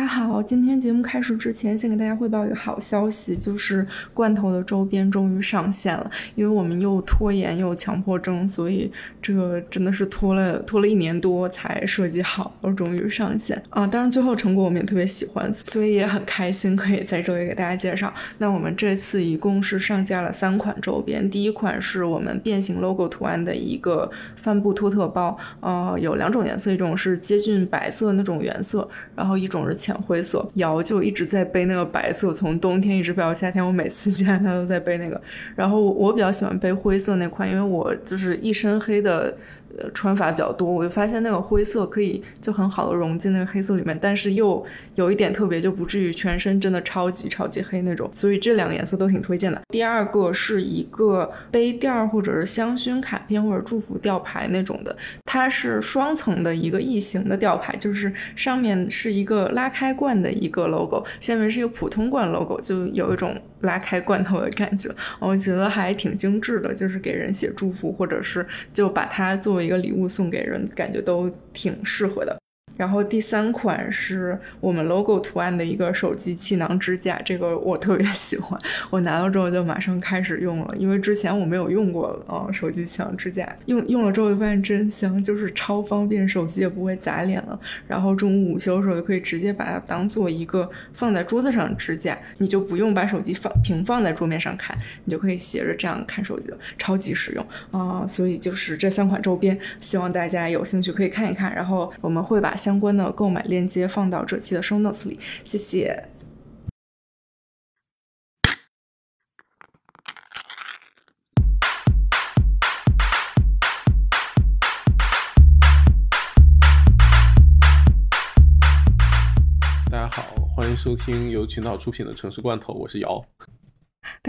大家好，今天节目开始之前，先给大家汇报一个好消息，就是罐头的周边终于上线了。因为我们又拖延又强迫症，所以这个真的是拖了拖了一年多才设计好，终于上线啊！当然最后成果我们也特别喜欢，所以也很开心可以在这里给大家介绍。那我们这次一共是上架了三款周边，第一款是我们变形 logo 图案的一个帆布托特包，呃，有两种颜色，一种是接近白色那种原色，然后一种。是浅浅灰色，瑶就一直在背那个白色，从冬天一直背到夏天。我每次见她都在背那个，然后我比较喜欢背灰色那款，因为我就是一身黑的。呃，穿法比较多，我就发现那个灰色可以就很好的融进那个黑色里面，但是又有一点特别，就不至于全身真的超级超级黑那种。所以这两个颜色都挺推荐的。第二个是一个杯垫或者是香薰卡片或者祝福吊牌那种的，它是双层的一个异形的吊牌，就是上面是一个拉开罐的一个 logo，下面是一个普通罐 logo，就有一种拉开罐头的感觉，我觉得还挺精致的，就是给人写祝福或者是就把它作为。一个礼物送给人，感觉都挺适合的。然后第三款是我们 logo 图案的一个手机气囊支架，这个我特别喜欢，我拿到之后就马上开始用了，因为之前我没有用过啊手机气囊支架，用用了之后就发现真香，就是超方便，手机也不会砸脸了。然后中午午休的时候就可以直接把它当做一个放在桌子上支架，你就不用把手机放平放在桌面上看，你就可以斜着这样看手机了，超级实用啊！所以就是这三款周边，希望大家有兴趣可以看一看，然后我们会把相相关的购买链接放到这期的 show notes 里，谢谢。大家好，欢迎收听由群岛出品的城市罐头，我是瑶。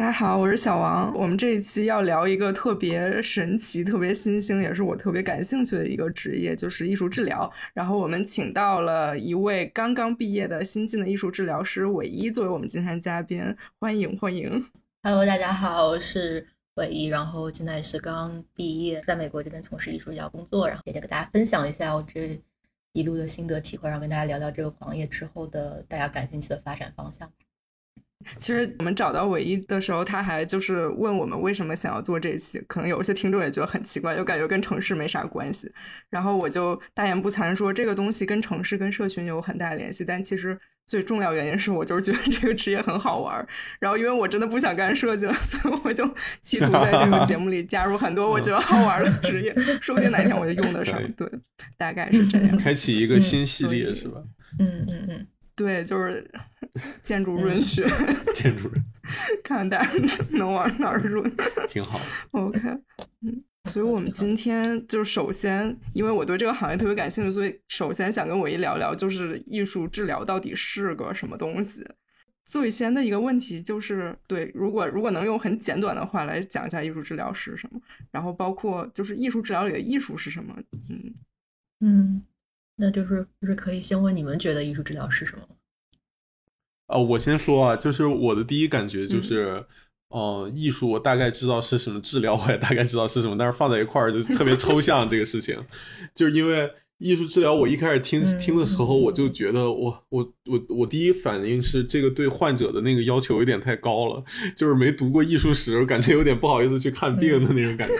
大家好，我是小王。我们这一期要聊一个特别神奇、特别新兴，也是我特别感兴趣的一个职业，就是艺术治疗。然后我们请到了一位刚刚毕业的新晋的艺术治疗师韦一作为我们今天嘉宾，欢迎欢迎。Hello，大家好，我是韦一，然后现在是刚毕业，在美国这边从事艺术治疗工作，然后也再给大家分享一下我这一路的心得体会，然后跟大家聊聊这个行业之后的大家感兴趣的发展方向。其实我们找到唯一的时候，他还就是问我们为什么想要做这期，可能有一些听众也觉得很奇怪，就感觉跟城市没啥关系。然后我就大言不惭说，这个东西跟城市、跟社群有很大的联系。但其实最重要原因是我就是觉得这个职业很好玩。然后因为我真的不想干设计了，所以我就企图在这个节目里加入很多我觉得好玩的职业，说不定哪天我就用得上。对，大概是这样。开启一个新系列是吧？嗯嗯嗯。对，就是 建筑润学，建筑润，看大家 能往哪儿润，挺好。OK，嗯，所以我们今天就首先，因为我对这个行业特别感兴趣，所以首先想跟我一聊聊，就是艺术治疗到底是个什么东西。最先的一个问题就是，对，如果如果能用很简短的话来讲一下艺术治疗是什么，然后包括就是艺术治疗里的艺术是什么，嗯嗯。那就是就是可以先问你们觉得艺术治疗是什么？啊，我先说啊，就是我的第一感觉就是，嗯，艺术我大概知道是什么，治疗我也大概知道是什么，但是放在一块儿就特别抽象这个事情，就是因为。艺术治疗，我一开始听听的时候，我就觉得我我我我第一反应是这个对患者的那个要求有点太高了，就是没读过艺术史，感觉有点不好意思去看病的那种感觉。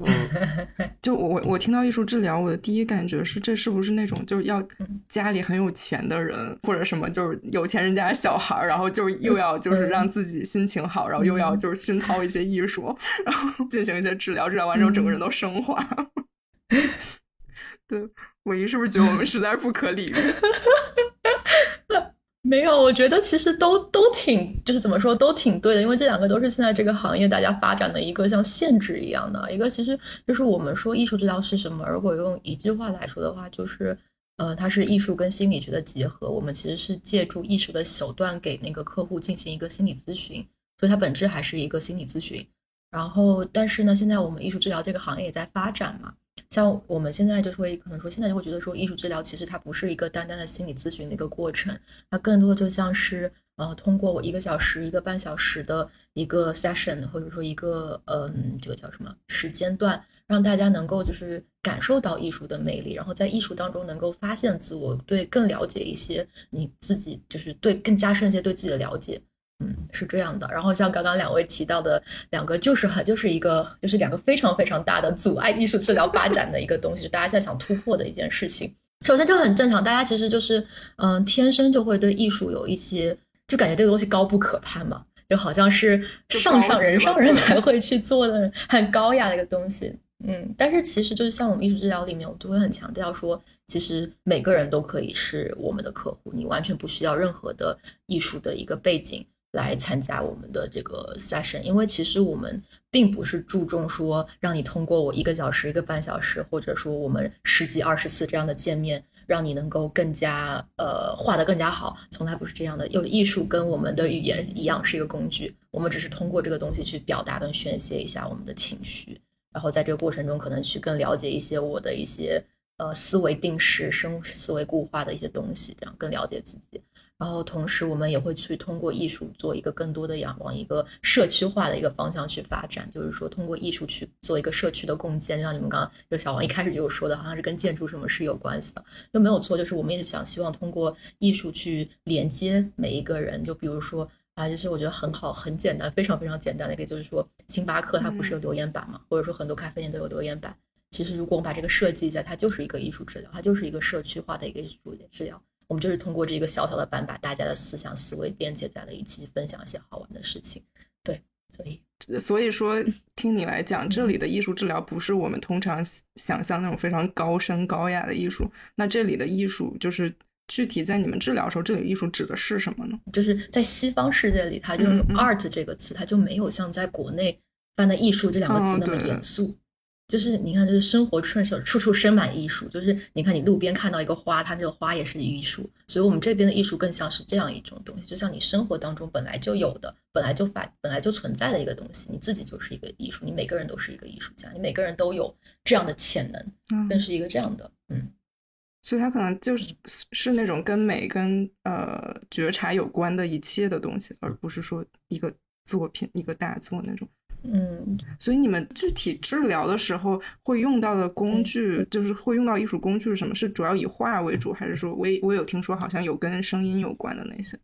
嗯，就我我听到艺术治疗，我的第一感觉是这是不是那种就是要家里很有钱的人，或者什么就是有钱人家小孩，然后就是又要就是让自己心情好，然后又要就是熏陶一些艺术，然后 进行一些治疗，治疗完之后整个人都升华。对，我一是不是觉得我们实在不可理喻？没有，我觉得其实都都挺，就是怎么说都挺对的，因为这两个都是现在这个行业大家发展的一个像限制一样的一个。其实就是我们说艺术治疗是什么？如果用一句话来说的话，就是呃，它是艺术跟心理学的结合。我们其实是借助艺术的手段给那个客户进行一个心理咨询，所以它本质还是一个心理咨询。然后，但是呢，现在我们艺术治疗这个行业也在发展嘛。像我们现在就会可能说，现在就会觉得说，艺术治疗其实它不是一个单单的心理咨询的一个过程，它更多的就像是呃，通过我一个小时、一个半小时的一个 session，或者说一个嗯，这个叫什么时间段，让大家能够就是感受到艺术的魅力，然后在艺术当中能够发现自我，对更了解一些你自己，就是对更加深一些对自己的了解。嗯，是这样的。然后像刚刚两位提到的两个，就是很就是一个就是两个非常非常大的阻碍艺术治疗发展的一个东西，大家现在想突破的一件事情。首先就很正常，大家其实就是嗯，天生就会对艺术有一些，就感觉这个东西高不可攀嘛，就好像是上上人上人才会去做的很高雅的一个东西。嗯，但是其实就是像我们艺术治疗里面，我就会很强调说，其实每个人都可以是我们的客户，你完全不需要任何的艺术的一个背景。来参加我们的这个 session，因为其实我们并不是注重说让你通过我一个小时、一个半小时，或者说我们十几、二十次这样的见面，让你能够更加呃画得更加好，从来不是这样的。有艺术跟我们的语言一样是一个工具，我们只是通过这个东西去表达跟宣泄一下我们的情绪，然后在这个过程中可能去更了解一些我的一些呃思维定式、生思维固化的一些东西，这样更了解自己。然后同时，我们也会去通过艺术做一个更多的仰望一个社区化的一个方向去发展，就是说通过艺术去做一个社区的共建。就像你们刚刚就小王一开始就有说的，好像是跟建筑什么是有关系的，就没有错。就是我们一直想希望通过艺术去连接每一个人。就比如说啊，就是我觉得很好、很简单、非常非常简单的一个，就是说星巴克它不是有留言板嘛，或者说很多咖啡店都有留言板。其实如果我们把这个设计一下，它就是一个艺术治疗，它就是一个社区化的一个艺术治疗。我们就是通过这个小小的班，把大家的思想思维连接在了一起，分享一些好玩的事情。对，所以所以说，听你来讲，这里的艺术治疗不是我们通常想象那种非常高深高雅的艺术。那这里的艺术，就是具体在你们治疗时候，这里艺术指的是什么呢？就是在西方世界里，它就用 art 这个词，它就没有像在国内翻的艺术这两个字那么严肃。就是你看，就是生活顺手处处生满艺术。就是你看，你路边看到一个花，它这个花也是艺术。所以，我们这边的艺术更像是这样一种东西，就像你生活当中本来就有的、本来就发、本来就存在的一个东西。你自己就是一个艺术，你每个人都是一个艺术家，你每个人都有这样的潜能，更是一个这样的，嗯。所以，它可能就是是那种跟美、跟呃觉察有关的一切的东西，而不是说一个作品、一个大作那种。嗯，所以你们具体治疗的时候会用到的工具，就是会用到艺术工具是什么？是主要以画为主，还是说我我有听说好像有跟声音有关的那些？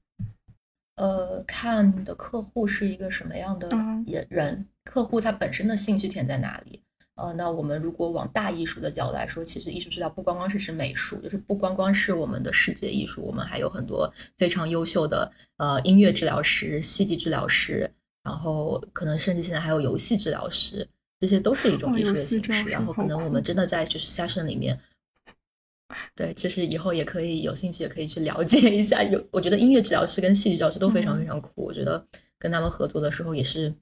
呃，看的客户是一个什么样的人，客户他本身的兴趣点在哪里？呃，那我们如果往大艺术的角度来说，其实艺术治疗不光光是指美术，就是不光光是我们的视觉艺术，我们还有很多非常优秀的呃音乐治疗师、戏剧治疗师。然后可能甚至现在还有游戏治疗师，这些都是一种艺术的形式。然后可能我们真的在就是 session 里面，对，就是以后也可以有兴趣也可以去了解一下。有，我觉得音乐治疗师跟戏剧治疗师都非常非常酷。我觉得跟他们合作的时候也是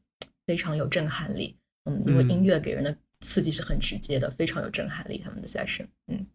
非常有震撼力。嗯，因为音乐给人的刺激是很直接的，非常有震撼力。他们的 session，嗯，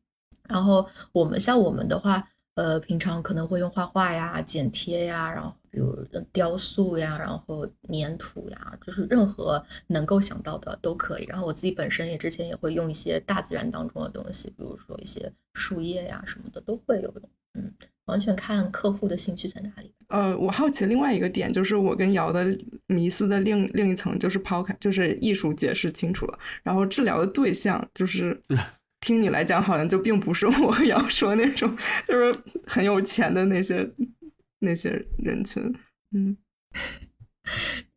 然后我们像我们的话。呃，平常可能会用画画呀、剪贴呀，然后比如雕塑呀，然后粘土呀，就是任何能够想到的都可以。然后我自己本身也之前也会用一些大自然当中的东西，比如说一些树叶呀什么的都会有用。嗯，完全看客户的兴趣在哪里。呃，我好奇另外一个点就是我跟瑶的迷思的另另一层就是抛开，就是艺术解释清楚了，然后治疗的对象就是。听你来讲，好像就并不是我要说那种，就是很有钱的那些那些人群，嗯，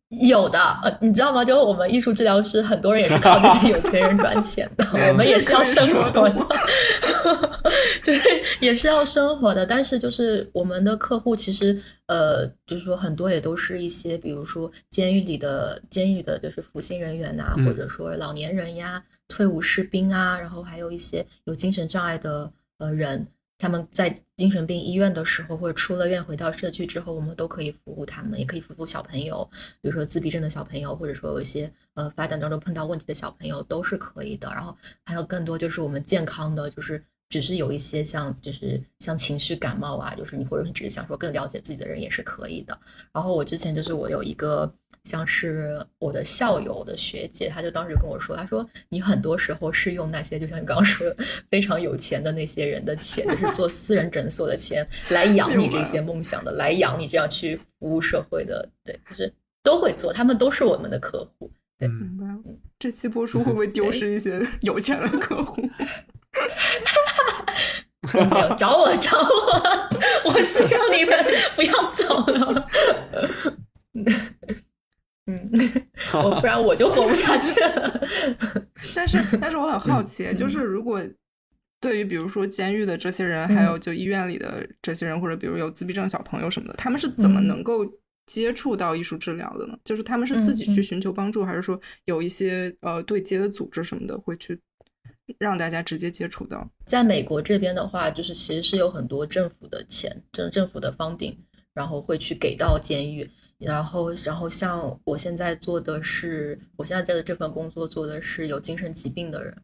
有的，呃，你知道吗？就是我们艺术治疗师，很多人也是靠这些有钱人赚钱的，我们也是要生活的，就是也是要生活的。但是，就是我们的客户，其实，呃，就是说很多也都是一些，比如说监狱里的监狱的，就是服刑人员呐，或者说老年人呀。退伍士兵啊，然后还有一些有精神障碍的呃人，他们在精神病医院的时候，或者出了院回到社区之后，我们都可以服务他们，也可以服务小朋友，比如说自闭症的小朋友，或者说有一些呃发展当中碰到问题的小朋友都是可以的。然后还有更多就是我们健康的，就是只是有一些像就是像情绪感冒啊，就是你或者你只是想说更了解自己的人也是可以的。然后我之前就是我有一个。像是我的校友的学姐，她就当时跟我说，她说你很多时候是用那些，就像你刚刚说的，非常有钱的那些人的钱，就是做私人诊所的钱，来养你这些梦想的，来养你这样去服务社会的，对，就是都会做，他们都是我们的客户。对，明白这期播出会不会丢失一些有钱的客户？没有找我 找我，我需要你们不要走了。嗯，我不然我就活不下去了。但是，但是我很好奇，就是如果对于比如说监狱的这些人，还有就医院里的这些人，或者比如有自闭症小朋友什么的，他们是怎么能够接触到艺术治疗的呢？就是他们是自己去寻求帮助，还是说有一些呃对接的组织什么的会去让大家直接接触到？在美国这边的话，就是其实是有很多政府的钱，政政府的 funding，然后会去给到监狱。然后，然后像我现在做的是，我现在在的这份工作做的是有精神疾病的人。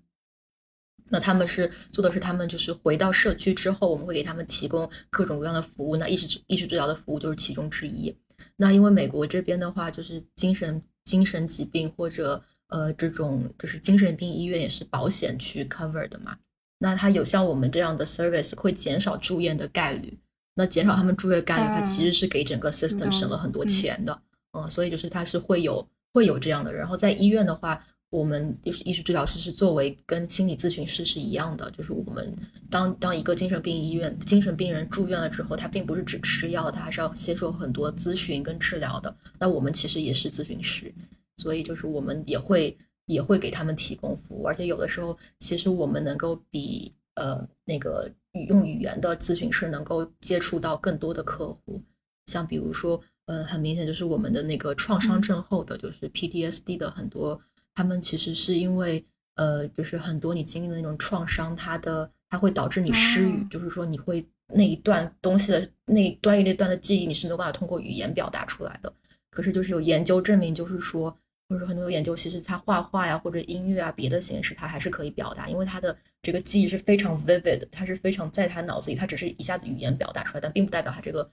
那他们是做的是，他们就是回到社区之后，我们会给他们提供各种各样的服务。那意识意识治疗的服务就是其中之一。那因为美国这边的话，就是精神精神疾病或者呃这种就是精神病医院也是保险去 cover 的嘛。那它有像我们这样的 service 会减少住院的概率。那减少他们住院概率，它其实是给整个 system 省了很多钱的，嗯，所以就是它是会有会有这样的。然后在医院的话，我们就是艺术治疗师是作为跟心理咨询师是一样的，就是我们当当一个精神病医院精神病人住院了之后，他并不是只吃药，他还是要接受很多咨询跟治疗的。那我们其实也是咨询师，所以就是我们也会也会给他们提供服务，而且有的时候其实我们能够比呃那个。用语言的咨询师能够接触到更多的客户，像比如说，嗯，很明显就是我们的那个创伤症候的，就是 PTSD 的很多，他们其实是因为，呃，就是很多你经历的那种创伤，它的它会导致你失语，就是说你会那一段东西的那一段一段的记忆，你是没有办法通过语言表达出来的。可是就是有研究证明，就是说。或者说很多研究，其实他画画呀，或者音乐啊，别的形式他还是可以表达，因为他的这个记忆是非常 vivid，他是非常在他脑子里，他只是一下子语言表达出来，但并不代表他这个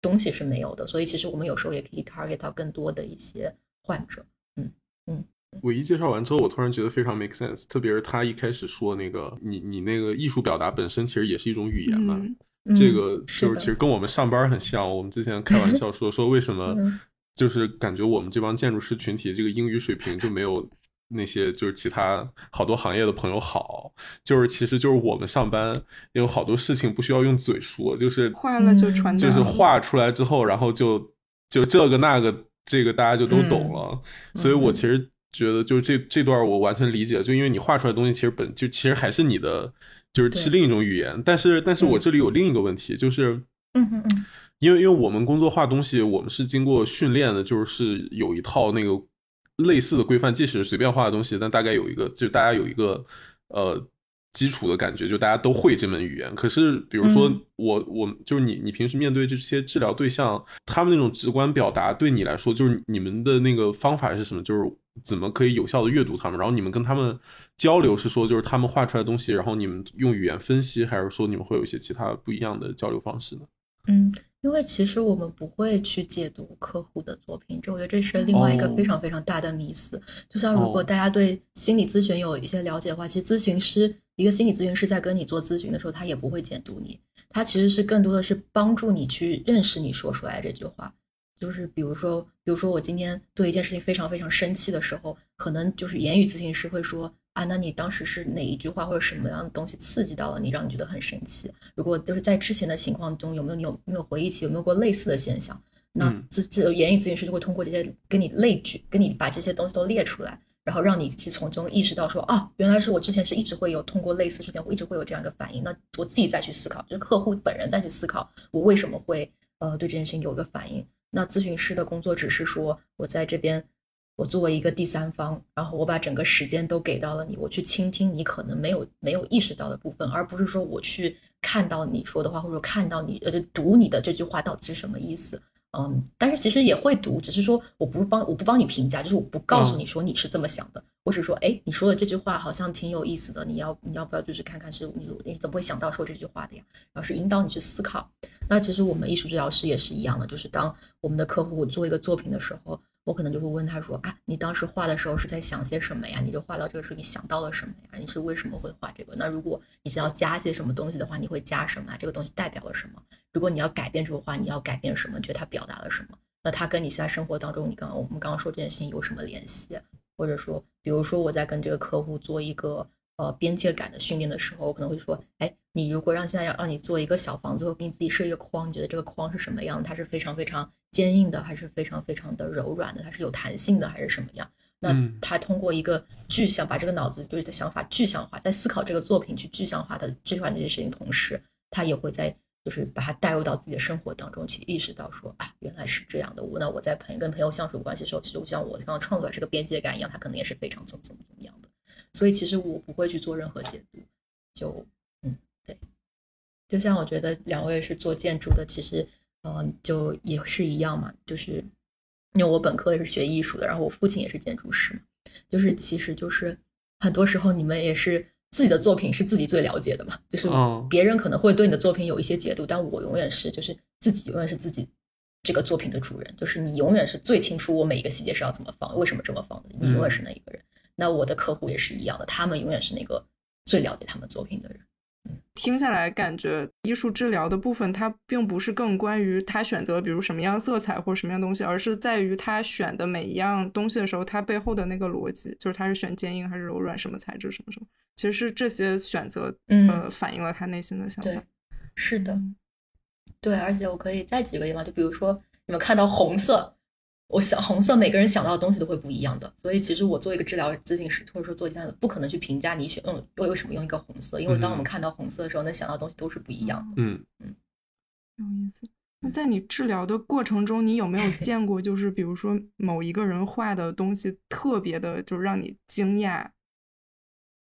东西是没有的。所以其实我们有时候也可以 target 到更多的一些患者。嗯嗯。我一介绍完之后，我突然觉得非常 make sense，特别是他一开始说那个，你你那个艺术表达本身其实也是一种语言嘛，这个就是其实跟我们上班很像。我们之前开玩笑说说为什么。就是感觉我们这帮建筑师群体这个英语水平就没有那些就是其他好多行业的朋友好，就是其实就是我们上班有好多事情不需要用嘴说，就是画了就传，就是画出来之后，然后就就这个那个这个大家就都懂了。所以我其实觉得就是这这段我完全理解，就因为你画出来的东西其实本就其实还是你的，就是是另一种语言。但是但是我这里有另一个问题，就是嗯嗯嗯。因为因为我们工作画东西，我们是经过训练的，就是有一套那个类似的规范，即使是随便画的东西，但大概有一个，就大家有一个呃基础的感觉，就大家都会这门语言。可是，比如说我我就是你，你平时面对这些治疗对象，他们那种直观表达，对你来说，就是你们的那个方法是什么？就是怎么可以有效的阅读他们？然后你们跟他们交流是说，就是他们画出来的东西，然后你们用语言分析，还是说你们会有一些其他不一样的交流方式呢？嗯。因为其实我们不会去解读客户的作品，这我觉得这是另外一个非常非常大的迷思。就像如果大家对心理咨询有一些了解的话，其实咨询师一个心理咨询师在跟你做咨询的时候，他也不会解读你，他其实是更多的是帮助你去认识你说出来这句话。就是比如说，比如说我今天对一件事情非常非常生气的时候，可能就是言语咨询师会说。啊，那你当时是哪一句话或者什么样的东西刺激到了你，让你觉得很生气？如果就是在之前的情况中，有没有你有没有回忆起有没有过类似的现象？那这这言语咨询师就会通过这些跟你类举，跟你把这些东西都列出来，然后让你去从中意识到说，啊，原来是我之前是一直会有通过类似事件，我一直会有这样一个反应。那我自己再去思考，就是客户本人再去思考，我为什么会呃对这件事情有一个反应？那咨询师的工作只是说我在这边。我作为一个第三方，然后我把整个时间都给到了你，我去倾听你可能没有没有意识到的部分，而不是说我去看到你说的话，或者看到你呃就读你的这句话到底是什么意思。嗯，但是其实也会读，只是说我不是帮我不帮你评价，就是我不告诉你说你是这么想的，我只说哎你说的这句话好像挺有意思的，你要你要不要就是看看是你你怎么会想到说这句话的呀？然后是引导你去思考。那其实我们艺术治疗师也是一样的，就是当我们的客户做一个作品的时候。我可能就会问他说啊，你当时画的时候是在想些什么呀？你就画到这个时候，你想到了什么呀？你是为什么会画这个？那如果你想要加些什么东西的话，你会加什么？这个东西代表了什么？如果你要改变这幅画，你要改变什么？觉得它表达了什么？那它跟你现在生活当中，你刚刚我们刚刚说这件事情有什么联系？或者说，比如说我在跟这个客户做一个呃边界感的训练的时候，我可能会说，哎，你如果让现在要让你做一个小房子，我给你自己设一个框，你觉得这个框是什么样？它是非常非常坚硬的，还是非常非常的柔软的？它是有弹性的，还是什么样？那他通过一个具象，把这个脑子就是的想法具象化，在思考这个作品去具象化的具象化这些事情同时，他也会在就是把它带入到自己的生活当中去，意识到说，啊，原来是这样的。我那我在朋跟朋友相处关系的时候，其实就像我刚刚创作这个边界感一样，他可能也是非常怎么怎么怎么样的。所以其实我不会去做任何解读，就嗯对，就像我觉得两位是做建筑的，其实嗯就也是一样嘛，就是。因为我本科也是学艺术的，然后我父亲也是建筑师，就是其实就是很多时候你们也是自己的作品是自己最了解的嘛，就是别人可能会对你的作品有一些解读，但我永远是就是自己永远是自己这个作品的主人，就是你永远是最清楚我每一个细节是要怎么放，为什么这么放的，你永远是那一个人。那我的客户也是一样的，他们永远是那个最了解他们作品的人。听下来，感觉艺术治疗的部分，它并不是更关于他选择，比如什么样色彩或者什么样东西，而是在于他选的每一样东西的时候，他背后的那个逻辑，就是他是选坚硬还是柔软，什么材质，什么什么。其实是这些选择，呃，反映了他内心的想法。是的，对，而且我可以再举个例子，就比如说你们看到红色。我想红色，每个人想到的东西都会不一样的，所以其实我做一个治疗咨询师，或者说做这样的，不可能去评价你选用为为什么用一个红色，因为当我们看到红色的时候，能想到的东西都是不一样的。嗯嗯，有意思。那在你治疗的过程中，你有没有见过，就是比如说某一个人画的东西特别的，就是让你惊讶，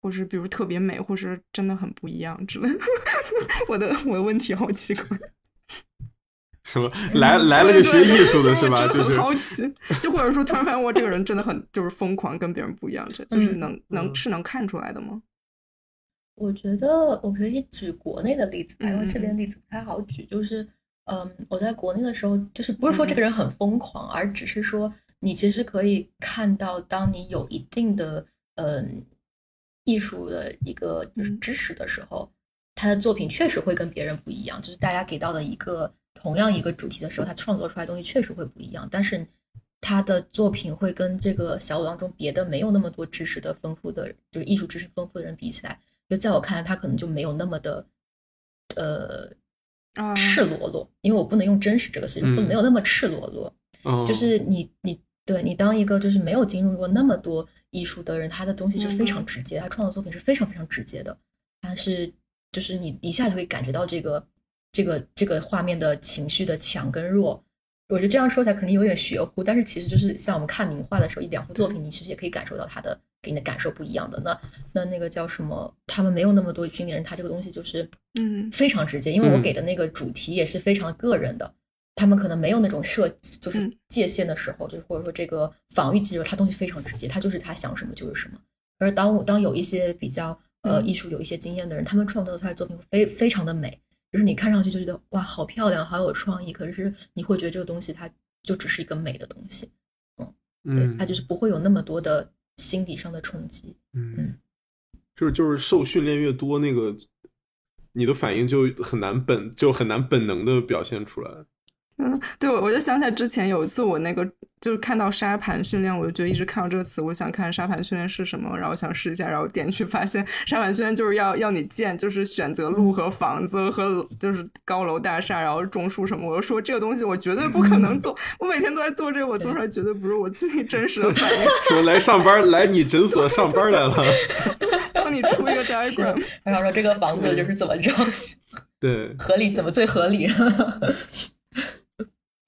或是比如特别美，或是真的很不一样之类的？我的我的问题好奇怪。什么来来了个学艺术的是吧？就是好奇，就或者说突然发现我这个人真的很就是疯狂，跟别人不一样，这就是能能是能看出来的吗？我觉得我可以举国内的例子吧，因为这边例子不太好举。就是嗯，我在国内的时候，就是不是说这个人很疯狂，而只是说你其实可以看到，当你有一定的嗯艺术的一个就是知识的时候，他的作品确实会跟别人不一样，就是大家给到的一个。同样一个主题的时候，他创作出来东西确实会不一样。但是他的作品会跟这个小组当中别的没有那么多知识的丰富的，就是艺术知识丰富的人比起来，就在我看来，他可能就没有那么的呃赤裸裸。因为我不能用真实这个词，不没有那么赤裸裸。就是你你对你当一个就是没有经历过那么多艺术的人，他的东西是非常直接，他创作作品是非常非常直接的。但是就是你一下就可以感觉到这个。这个这个画面的情绪的强跟弱，我觉得这样说起来肯定有点玄乎，但是其实就是像我们看名画的时候，一两幅作品，你其实也可以感受到它的给你的感受不一样的。那那那个叫什么？他们没有那么多训练人，他这个东西就是嗯非常直接，因为我给的那个主题也是非常个人的，他们可能没有那种设就是界限的时候，就是或者说这个防御机制，他东西非常直接，他就是他想什么就是什么。而当我当有一些比较呃艺术有一些经验的人，他们创造出来的作品非非常的美。就是你看上去就觉得哇，好漂亮，好有创意。可是你会觉得这个东西它就只是一个美的东西，嗯，对，它就是不会有那么多的心理上的冲击。嗯，就是就是受训练越多，那个你的反应就很难本就很难本能的表现出来。嗯，对，我我就想起来之前有一次我那个就是看到沙盘训练，我就觉得一直看到这个词，我想看沙盘训练是什么，然后想试一下，然后点去发现沙盘训练就是要要你建，就是选择路和房子和就是高楼大厦，然后种树什么。我就说这个东西我绝对不可能做，我每天都在做这个，我做出来绝对不是我自己真实的反应。说来上班来你诊所上班来了，帮你出一个 diagram，然后说这个房子就是怎么着，对，合理怎么最合理。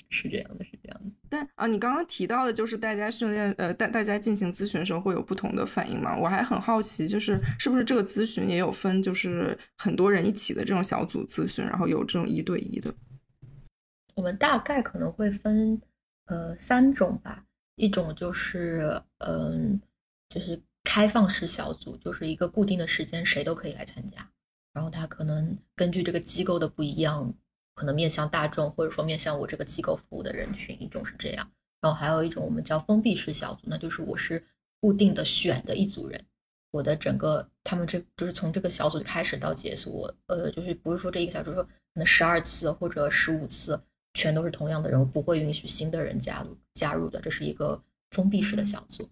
是这样的，是这样的。但啊，你刚刚提到的就是大家训练，呃，大大家进行咨询的时候会有不同的反应吗？我还很好奇，就是是不是这个咨询也有分，就是很多人一起的这种小组咨询，然后有这种一对一的。我们大概可能会分呃三种吧，一种就是嗯，就是开放式小组，就是一个固定的时间，谁都可以来参加，然后他可能根据这个机构的不一样。可能面向大众，或者说面向我这个机构服务的人群，一种是这样，然后还有一种我们叫封闭式小组，那就是我是固定的选的一组人，我的整个他们这就是从这个小组开始到结束，我呃就是不是说这一个小组说可能十二次或者十五次全都是同样的人，我不会允许新的人加入加入的，这是一个封闭式的小组。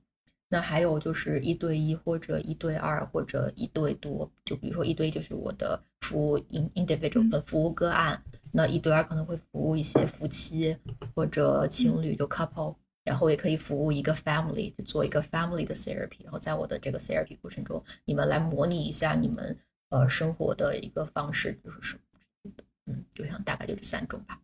那还有就是一对一或者一对二或者一对多，就比如说一对就是我的服务 in individual 的服务个案，那一对二可能会服务一些夫妻或者情侣就 couple，然后也可以服务一个 family，就做一个 family 的 therapy，然后在我的这个 therapy 过程中，你们来模拟一下你们呃生活的一个方式就是什么的，嗯，就像大概就这三种吧。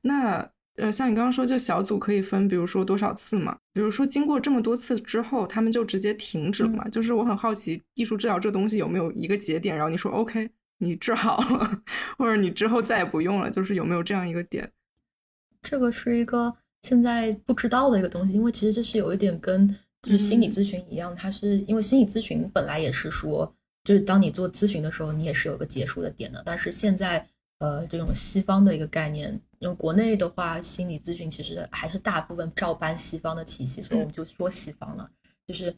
那呃，像你刚刚说，就小组可以分，比如说多少次嘛？比如说经过这么多次之后，他们就直接停止了嘛？就是我很好奇，艺术治疗这东西有没有一个节点，然后你说 OK，你治好了，或者你之后再也不用了，就是有没有这样一个点？这个是一个现在不知道的一个东西，因为其实这是有一点跟就是心理咨询一样，它是因为心理咨询本来也是说，就是当你做咨询的时候，你也是有个结束的点的，但是现在。呃，这种西方的一个概念，因为国内的话，心理咨询其实还是大部分照搬西方的体系，所以我们就说西方了。就是，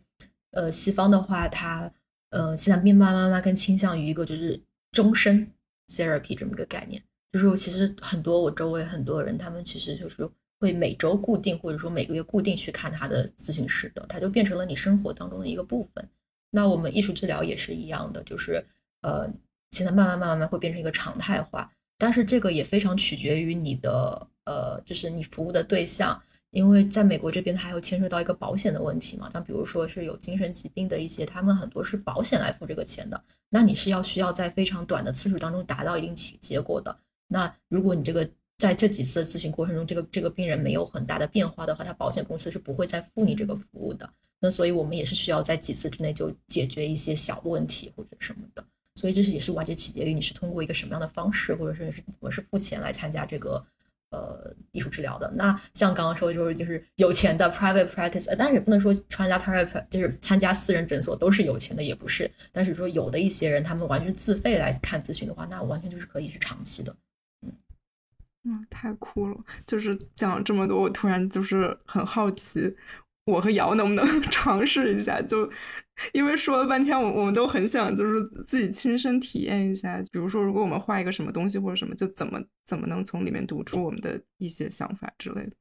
呃，西方的话，它呃现在慢慢慢慢更倾向于一个就是终身 therapy 这么一个概念。就是其实很多我周围很多人，他们其实就是会每周固定或者说每个月固定去看他的咨询师的，他就变成了你生活当中的一个部分。那我们艺术治疗也是一样的，就是呃。现在慢慢慢慢慢会变成一个常态化，但是这个也非常取决于你的呃，就是你服务的对象，因为在美国这边它还有牵涉到一个保险的问题嘛，像比如说是有精神疾病的一些，他们很多是保险来付这个钱的，那你是要需要在非常短的次数当中达到一定结结果的。那如果你这个在这几次咨询过程中，这个这个病人没有很大的变化的话，他保险公司是不会再付你这个服务的。那所以我们也是需要在几次之内就解决一些小问题或者什么的。所以这是也是完全取决于你是通过一个什么样的方式，或者是是怎么是付钱来参加这个呃艺术治疗的。那像刚刚说就是就是有钱的 private practice，但是也不能说参加 private 就是参加私人诊所都是有钱的，也不是。但是说有的一些人他们完全自费来看咨询的话，那完全就是可以是长期的。嗯，嗯，太酷了！就是讲了这么多，我突然就是很好奇。我和瑶能不能 尝试一下？就因为说了半天，我我们都很想就是自己亲身体验一下。比如说，如果我们画一个什么东西或者什么，就怎么怎么能从里面读出我们的一些想法之类的。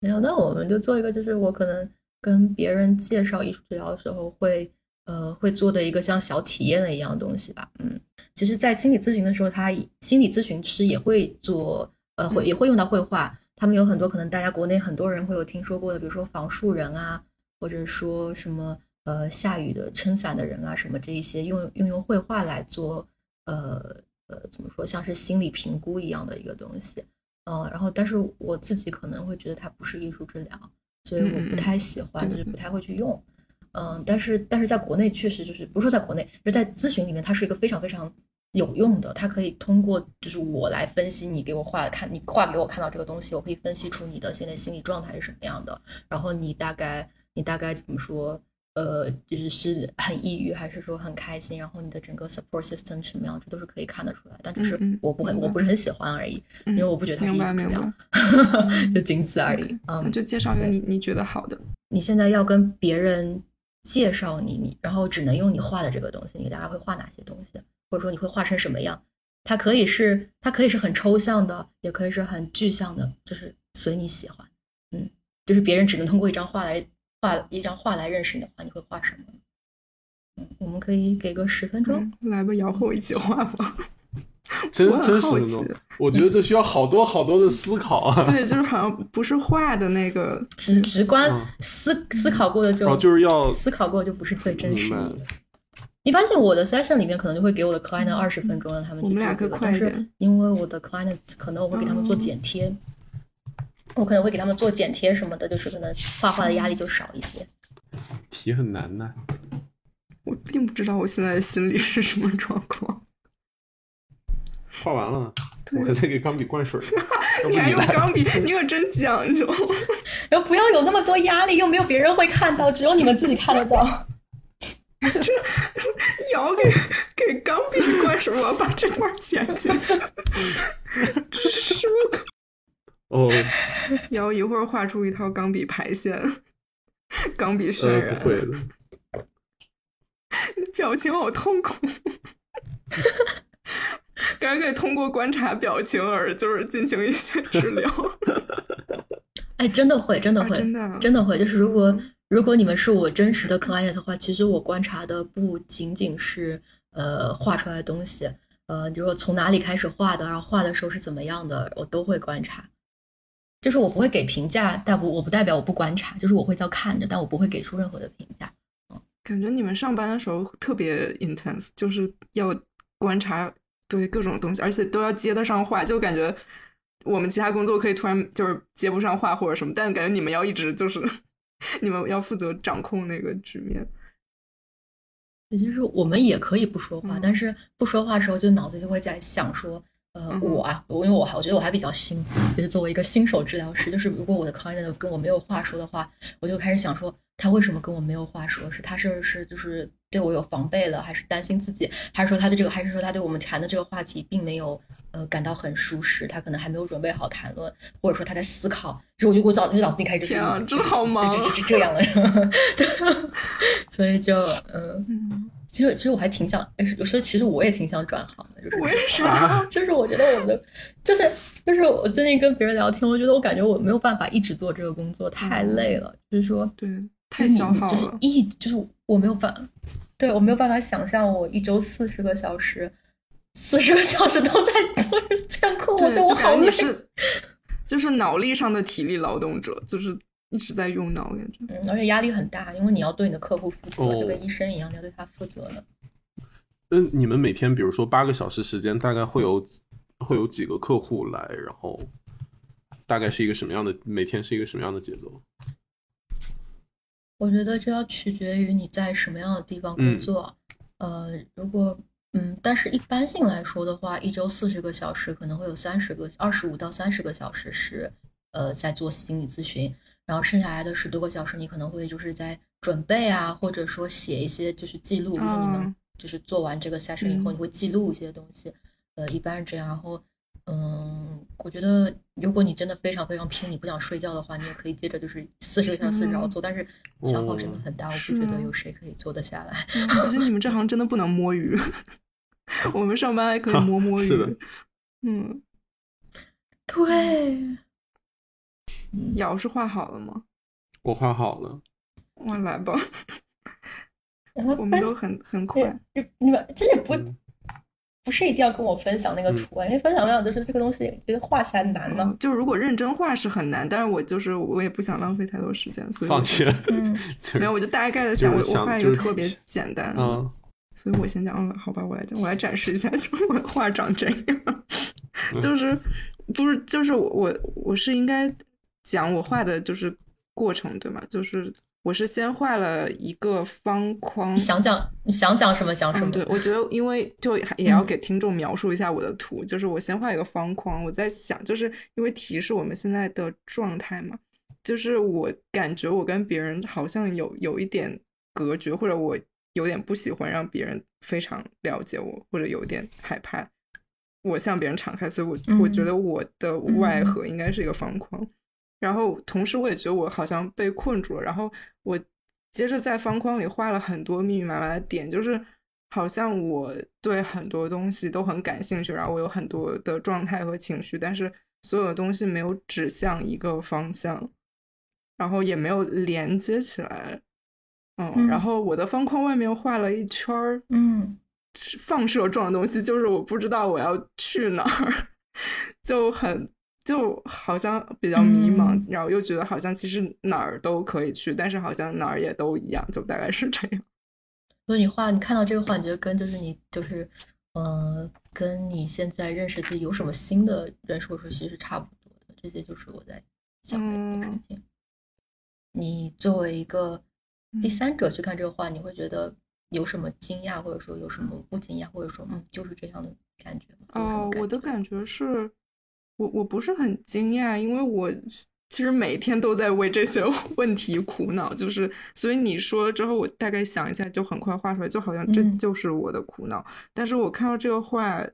没有，那我们就做一个，就是我可能跟别人介绍艺术治疗的时候会呃会做的一个像小体验的一样东西吧。嗯，其实，在心理咨询的时候，他心理咨询师也会做呃会也会用到绘画。他们有很多可能大家国内很多人会有听说过的，比如说防树人啊，或者说什么呃下雨的撑伞的人啊，什么这一些用运用绘画来做呃呃怎么说像是心理评估一样的一个东西，嗯，然后但是我自己可能会觉得它不是艺术治疗，所以我不太喜欢，就是不太会去用，嗯，但是但是在国内确实就是不是说在国内，就在咨询里面它是一个非常非常。有用的，它可以通过就是我来分析你给我画看，你画给我看到这个东西，我可以分析出你的现在心理状态是什么样的，然后你大概你大概怎么说，呃，就是是很抑郁还是说很开心，然后你的整个 support system 什么样，这都是可以看得出来，但就是我不会，我不是很喜欢而已，因为我不觉得它是艺术样，就仅此而已。嗯，那就介绍一个你你觉得好的。你现在要跟别人介绍你，你然后只能用你画的这个东西，你大概会画哪些东西？或者说你会画成什么样？它可以是它可以是很抽象的，也可以是很具象的，就是随你喜欢。嗯，就是别人只能通过一张画来画一张画来认识你的话，你会画什么？嗯，我们可以给个十分钟，来吧，摇和我一起画吧。真 真实的，我觉得这需要好多好多的思考啊。对，就是好像不是画的那个直直观思思考过的就就是要思考过就不是最真实的。你发现我的 session 里面可能就会给我的 client 二十分钟让他们去做，但是因为我的 client 可能我会给他们做剪贴，我可能会给他们做剪贴什么的，就是可能画画的压力就少一些。题很难呢，我并不知道我现在的心里是什么状况。画完了，我还在给钢笔灌水。你还用钢笔？你可真讲究。然后不要有那么多压力，又没有别人会看到，只有你们自己看得到。这瑶给给钢我要把这段剪进去。这是什么？哦，瑶一会儿画出一套钢笔排线，钢笔渲染。不会的。表情好痛苦。感觉可以通过观察表情而就是进行一些治疗。哎，真的会，真的会，真的，真的会。就是如果如果你们是我真实的 client 的话，其实我观察的不仅仅是呃画出来的东西，呃，比如说从哪里开始画的，然后画的时候是怎么样的，我都会观察。就是我不会给评价，但不我不代表我不观察，就是我会在看着，但我不会给出任何的评价。感觉你们上班的时候特别 intense，就是要观察对各种东西，而且都要接得上话，就感觉我们其他工作可以突然就是接不上话或者什么，但感觉你们要一直就是 你们要负责掌控那个局面。也就是我们也可以不说话，嗯。但是不说话的时候，就脑子就会在想说，呃，嗯。我啊，我因为我还我觉得我还比较新，就是作为一个新手治疗师，就是如果我的 client 跟我没有话说的话，我就开始想说，他为什么跟我没有话说？是他是是就是对我有防备了，还是担心自己，还是说他对这个，还是说他对我们谈的这个话题并没有呃感到很舒适，他可能还没有准备好谈论，或者说他在思考。就是我就我脑就脑子里开始就是天啊真的好忙这这这这样了，对，所以就嗯。嗯，其实，其实我还挺想，哎有时候其实我也挺想转行的，就是我也是 啊就是我觉得我的，就是就是我最近跟别人聊天，我觉得我感觉我没有办法一直做这个工作，太累了。就是说，对，太消耗就是了。一就是我没有办法，对我没有办法想象我一周四十个小时，四十个小时都在做这样课，我，觉得我就好累。是 就是脑力上的体力劳动者，就是一直在用脑，感觉。嗯，而且压力很大，因为你要对你的客户负责，哦就跟医生一样，你要对他负责的。嗯，你们每天比如说八个小时时间，大概会有会有几个客户来，然后大概是一个什么样的每天是一个什么样的节奏？我觉得这要取决于你在什么样的地方工作。呃，如果嗯，但是一般性来说的话，一周四十个小时，可能会有三十个、二十五到三十个小时是呃在做心理咨询，然后剩下来的十多个小时，你可能会就是在准备啊，或者说写一些就是记录，就是你们啊就是做完这个 session 以后，嗯你会记录一些东西。呃，一般是这样。然后，嗯，我觉得如果你真的非常非常拼，你不想睡觉的话，你也可以接着就是四十个小时四十嗯做，但是消耗真的哦很大，我不觉得有谁可以做得下来。嗯我觉得你们这行真的不能摸鱼，我们上班还可以摸摸鱼。是的嗯，对，瑶是画好了吗？我画好了，我，来吧，我们都很很快。你你们这也不嗯不是一定要跟我分享那个图啊，因为分享分享就是这个东西，觉得画起来难呢。嗯就如果认真画是很难，但是我就是我也不想浪费太多时间，所以放弃了，嗯，就是没有，我就大概的想，我就是我画一个特别简单的，嗯，所以我先讲，嗯，好吧，我来讲，我来展示一下，就我画长这样，嗯就是不是就是我我我是应该讲我画的就是过程对吗？就是我是先画了一个方框你，想讲你想讲什么讲什嗯，么。对，我觉得因为就也要嗯给听众描述一下我的图，就是我先画一个方框，我在想，就是因为提示我们现在的状态嘛，就是我感觉我跟别人好像有有一点隔绝，或者我有点不喜欢让别人非常了解我，或者有点害怕我向别人敞开，所以我我觉嗯得我的外嗯核应该是一个方框。然后同时我也觉得我好像被困住了，然后我接着在方框里画了很多密密麻麻的点，就是好像我对很多东西都很感兴趣，然后我有很多的状态和情绪，但是所有的东西没有指向一个方向，然后也没有连接起来。嗯，嗯然后我的方框外面画了一圈儿嗯放射状的东西，就是我不知道我要去哪儿，就很就好像比较迷茫，嗯然后又觉得好像其实哪儿都可以去，但是好像哪儿也都一样，就大概是这样。所以你画，你看到这个画，你觉得跟就是你就是，呃，跟你现在认识自己有什么新的认识，或者说其实差不多的。这些就是我在想的一些事嗯情。你作为一个第嗯三者去看这个画，你会觉得有什么惊讶，或者说有什么不惊讶，或者说嗯，就是这样的感觉吗？哦，我的感觉是，我我不是很惊讶，因为我其实每天都在为这些 问题苦恼，就是所以你说了之后，我大概想一下，就很快画出来，就好像这嗯就是我的苦恼。但是我看到这个画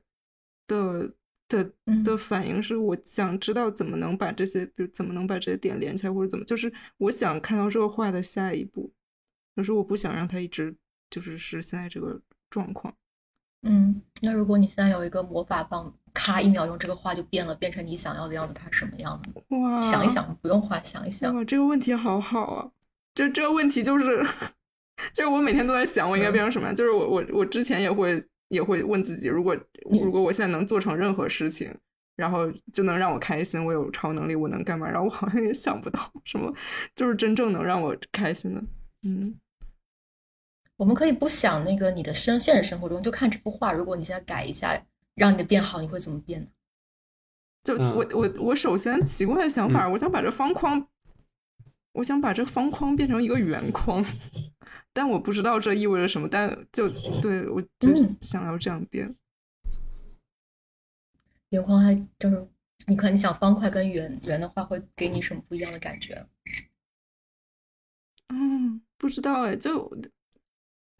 的的嗯的反应是，我想知道怎么能把这些，比如怎么能把这些点连起来，或者怎么，就是我想看到这个画的下一步，可是我不想让它一直就是是现在这个状况。嗯，那如果你现在有一个魔法棒，咔一秒钟这个画就变了，变成你想要的样子，它是什么样的？哇，想一想，不用画，想一想。哇，这个问题好好啊！就这个问题就是，就是我每天都在想，我应该变成什么样？就是我我我之前也会也会问自己，如果如果我现在能做成任何事情，然后就能让我开心，我有超能力，我能干嘛？然后我好像也想不到什么，就是真正能让我开心的。嗯，我们可以不想那个你的生现实生活中，就看这幅画，如果你现在改一下，让你的变好，你会怎么变呢？就我我我首先奇怪的想法，我想把这方框，我想把这方框变成一个圆框，但我不知道这意味着什么，但就对我就想要这样变。圆框还就是，你看你想方块跟圆圆的话，会给你什么不一样的感觉？嗯，不知道哎，就。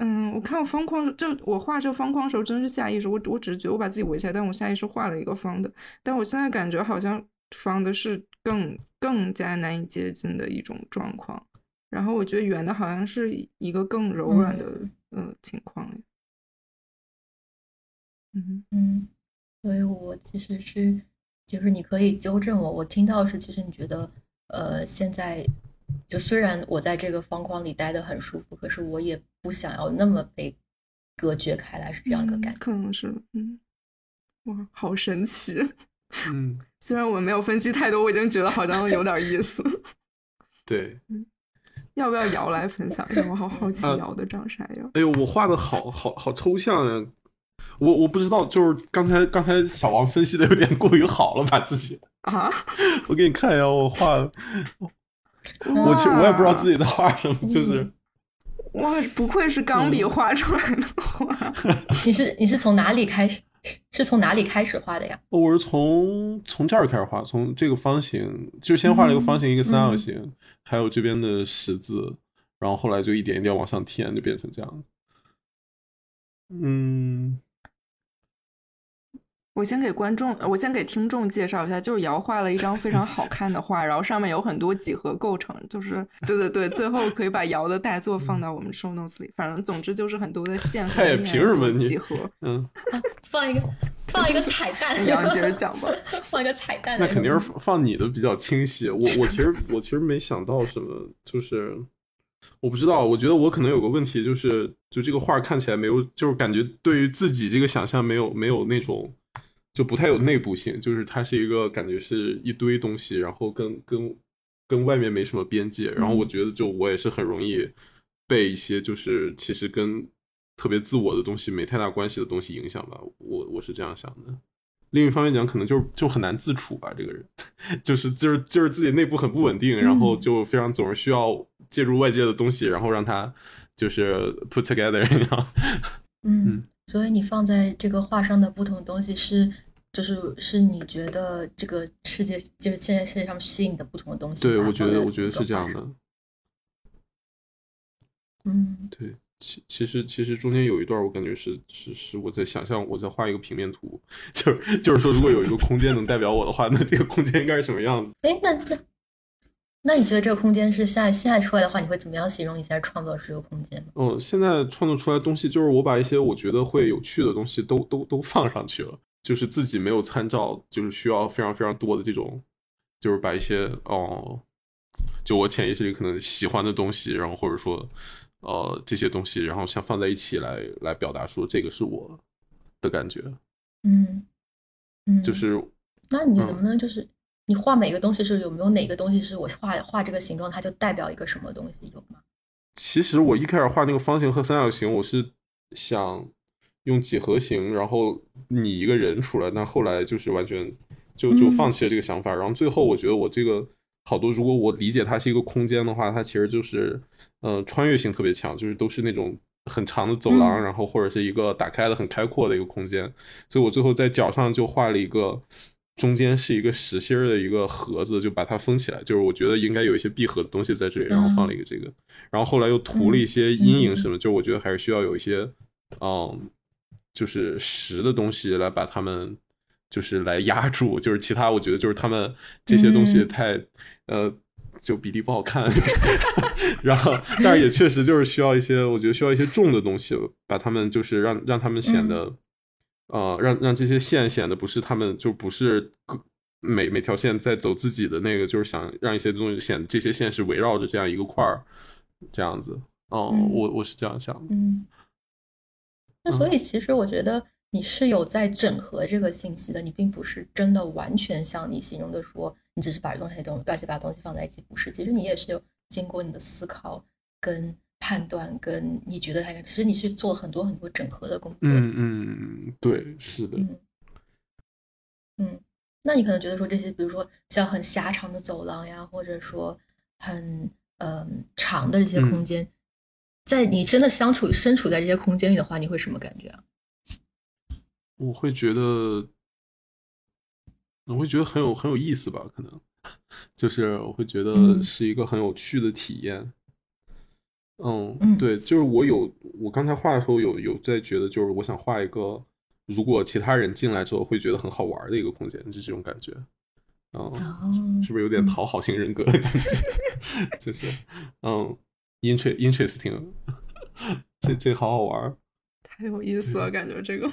嗯，我看我方框，就我画这个方框的时候，真是下意识。我我只是觉得我把自己围起来，但我下意识画了一个方的。但我现在感觉好像方的是更更加难以接近的一种状况。然后我觉得圆的好像是一个更柔软的呃情况。嗯嗯，所以我其实是就是你可以纠正我，我听到是其实你觉得呃现在。就虽然我在这个方框里待的很舒服，可是我也不想要那么被隔绝开来，是这样一个感觉。可能是，嗯，哇，好神奇。嗯，虽然我没有分析太多，我已经觉得好像有点意思。对，嗯要不要瑶来分享一下？我好好奇瑶的长啥样。哎呦，我画的好好好抽象呀！我我不知道，就是刚才刚才小王分析的有点过于好了，把自己啊，我给你看一下，我画的。我其实我也不知道自己在画什么，就是哇，不愧是钢笔画出来的画。你是你是从哪里开始？是从哪里开始画的呀？我是从从这儿开始画，从这个方形，就先画了一个方形，一个三角形，还有这边的十字，然后后来就一点一点往上填，就变成这样。嗯。我先给观众，我先给听众介绍一下，就是瑶画了一张非常好看的画，然后上面有很多几何构成，就是对对对，最后可以把瑶的代作放到我们 show notes 里，反正总之就是很多的线和凭什么你几何，嗯，放一个放一个彩蛋，瑶你接着讲吧，放一个彩蛋，那肯定是放你的比较清晰，我我其实我其实没想到什么，就是我不知道，我觉得我可能有个问题，就是就这个画看起来没有，就是感觉对于自己这个想象没有没有那种。就不太有内部性，就是它是一个感觉是一堆东西，然后跟跟跟外面没什么边界。然后我觉得，就我也是很容易被一些就是其实跟特别自我的东西没太大关系的东西影响吧。我我是这样想的。另一方面讲，可能就就很难自处吧。这个人 就是就是就是自己内部很不稳定，然后就非常总是需要借助外界的东西，然后让他就是 put together 一样。嗯。所以你放在这个画上的不同的东西是，就是是你觉得这个世界就是现在世界上吸引的不同的东西。对，我觉得我觉得是这样的。嗯，对，其其实其实中间有一段我感觉是是是我在想象我在画一个平面图，就是就是说如果有一个空间能代表我的话，那这个空间应该是什么样子？哎，那那。那你觉得这个空间是现在现在出来的话，你会怎么样形容你现在创作这个空间？嗯，现在创作出来东西就是我把一些我觉得会有趣的东西都都都放上去了，就是自己没有参照，就是需要非常非常多的这种，就是把一些哦，就我潜意识里可能喜欢的东西，然后或者说呃这些东西，然后想放在一起来来表达说这个是我的感觉。嗯嗯，就是，那你能不能就是？你画每个东西是有没有哪个东西是我画画这个形状，它就代表一个什么东西有吗？其实我一开始画那个方形和三角形，我是想用几何形，然后拟一个人出来。但后来就是完全就就放弃了这个想法。然后最后我觉得我这个好多，如果我理解它是一个空间的话，它其实就是呃穿越性特别强，就是都是那种很长的走廊，然后或者是一个打开的很开阔的一个空间。所以我最后在脚上就画了一个。中间是一个实心儿的一个盒子，就把它封起来。就是我觉得应该有一些闭合的东西在这里，然后放了一个这个，然后后来又涂了一些阴影什么。就我觉得还是需要有一些，嗯，就是实的东西来把它们，就是来压住。就是其他我觉得就是他们这些东西太，呃，就比例不好看。然后，但是也确实就是需要一些，我觉得需要一些重的东西，把它们就是让让他们显得。呃，让让这些线显得不是他们，就不是每每条线在走自己的那个，就是想让一些东西显这些线是围绕着这样一个块儿这样子。哦，嗯我我是这样想的。嗯，那所以其实我觉得你是有在整合这个信息的，你并不是真的完全像你形容的说，你只是把东西东乱七八糟东西放在一起，不是，其实你也是有经过你的思考跟判断，跟你觉得它，其实你是做很多很多整合的工作。嗯嗯，对，是的。嗯嗯，那你可能觉得说这些，比如说像很狭长的走廊呀，或者说很嗯、长的这些空间，在你真的相处身处在这些空间里的话，你会什么感觉啊？我会觉得，我会觉得很有很有意思吧，可能 就是我会觉得嗯是一个很有趣的体验。嗯，嗯对，就是我有我刚才画的时候有有在觉得，就是我想画一个，如果其他人进来之后会觉得很好玩的一个空间，就这种感觉。嗯，哦，是不是有点嗯。讨好型人格的感觉？就是嗯，interest interesting，这这好好玩儿，太有意思了，感觉这个。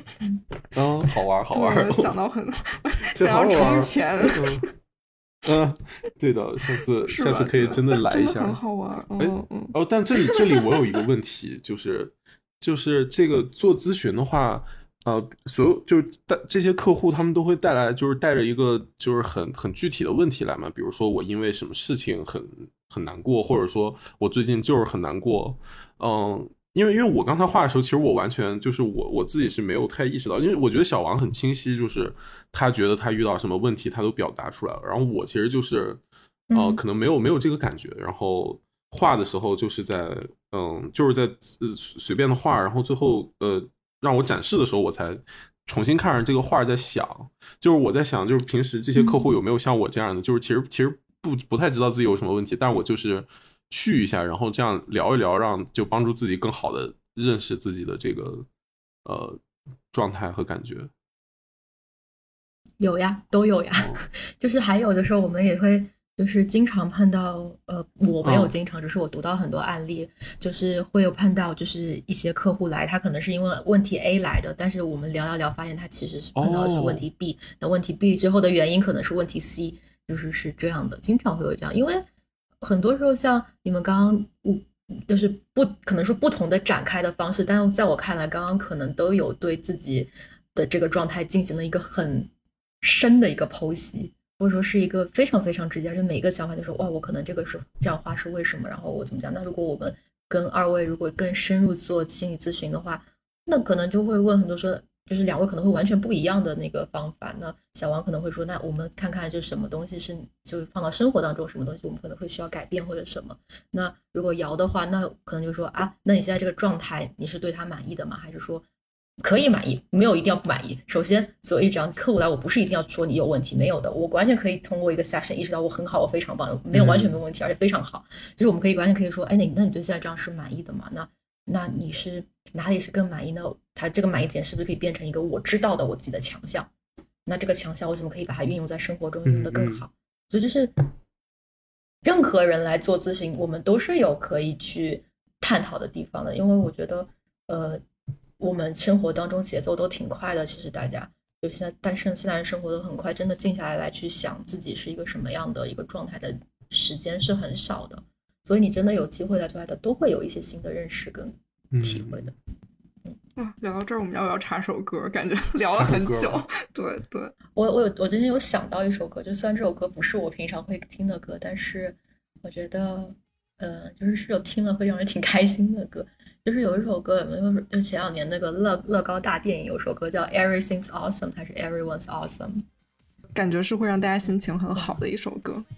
嗯，好玩儿好玩儿，想到很这想要充钱，嗯嗯，对的，下次 下次可以真的来一下，很好玩。嗯，哦，但这里这里我有一个问题，就是就是这个做咨询的话，呃，所有就是带这些客户他们都会带来，就是带着一个就是很很具体的问题来嘛，比如说我因为什么事情很很难过，或者说我最近就是很难过，嗯。因为因为我刚才画的时候，其实我完全就是我我自己是没有太意识到，因为我觉得小王很清晰，就是他觉得他遇到什么问题，他都表达出来了。然后我其实就是，呃，嗯可能没有没有这个感觉。然后画的时候就是在嗯，就是在呃随便的画，然后最后呃让我展示的时候，我才重新看着这个画在想，就是我在想，就是平时这些客户有没有像我这样的，就是其实其实不不太知道自己有什么问题，但是我就是去一下，然后这样聊一聊，让就帮助自己更好的认识自己的这个呃状态和感觉。有呀，都有呀。哦 就是还有的时候，我们也会就是经常碰到，呃，我没有嗯经常，只是我读到很多案例，就是会有碰到，就是一些客户来，他可能是因为问题 A 来的，但是我们聊聊聊，发现他其实是碰到的是问题 B，、那问题 B 之后的原因可能是问题 C，就是是这样的，经常会有这样，因为很多时候像你们刚刚，嗯。就是不可能说不同的展开的方式，但是在我看来，刚刚可能都有对自己的这个状态进行了一个很深的一个剖析，或者说是一个非常非常直接，而且每一个想法就说哇，我可能这个是这样画是为什么，然后我怎么讲？那如果我们跟二位如果更深入做心理咨询的话，那可能就会问很多说，就是两位可能会完全不一样的那个方法。那小王可能会说，那我们看看就什么东西是就是放到生活当中，什么东西我们可能会需要改变或者什么。那如果瑶的话，那可能就说啊，那你现在这个状态你是对他满意的吗？还是说可以满意，没有一定要不满意。首先，所以只要客户来，我不是一定要说你有问题，没有的，我完全可以通过一个 session 意识到我很好，我非常棒，没有完全没有问题，而且非常好。就是我们可以完全可以说，哎，那你那你对现在这样是满意的吗？那那你是哪里是更满意呢？它这个满意点是不是可以变成一个我知道的我自己的强项？那这个强项我怎么可以把它运用在生活中用的更好？所以就是任何人来做咨询，我们都是有可以去探讨的地方的，因为我觉得，呃，我们生活当中节奏都挺快的，其实大家就现在，但是现在人生活都很快，真的静下来来去想自己是一个什么样的一个状态的时间是很少的，所以你真的有机会来做爱的，都会有一些新的认识跟体会的。啊，聊到这儿，我们要不要插首歌？感觉 聊了很久。对对，我我有我今天有想到一首歌，就虽然这首歌不是我平常会听的歌，但是我觉得，呃，就是是有听了会让人挺开心的歌。就是有一首歌，有没有？就前两年那个乐乐高大电影有首歌叫《Everything's Awesome》，还是《Everyone's Awesome》？感觉是会让大家心情很好的一首歌。嗯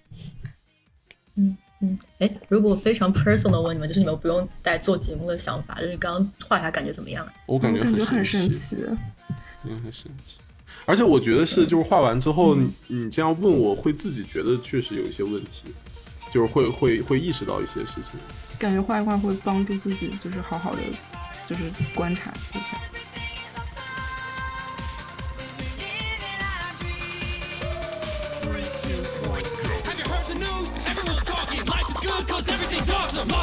嗯，哎，如果非常 personal 问你们，就是你们不用带做节目的想法，就是刚刚画下感觉怎么样？我感觉我感觉很神神奇。嗯，很神奇。而且我觉得是，就是画完之后，你你这样问我，会自己觉得确实有一些问题，就是会会会意识到一些事情。感觉画一画会帮助自己，就是好好的，就是观察一下。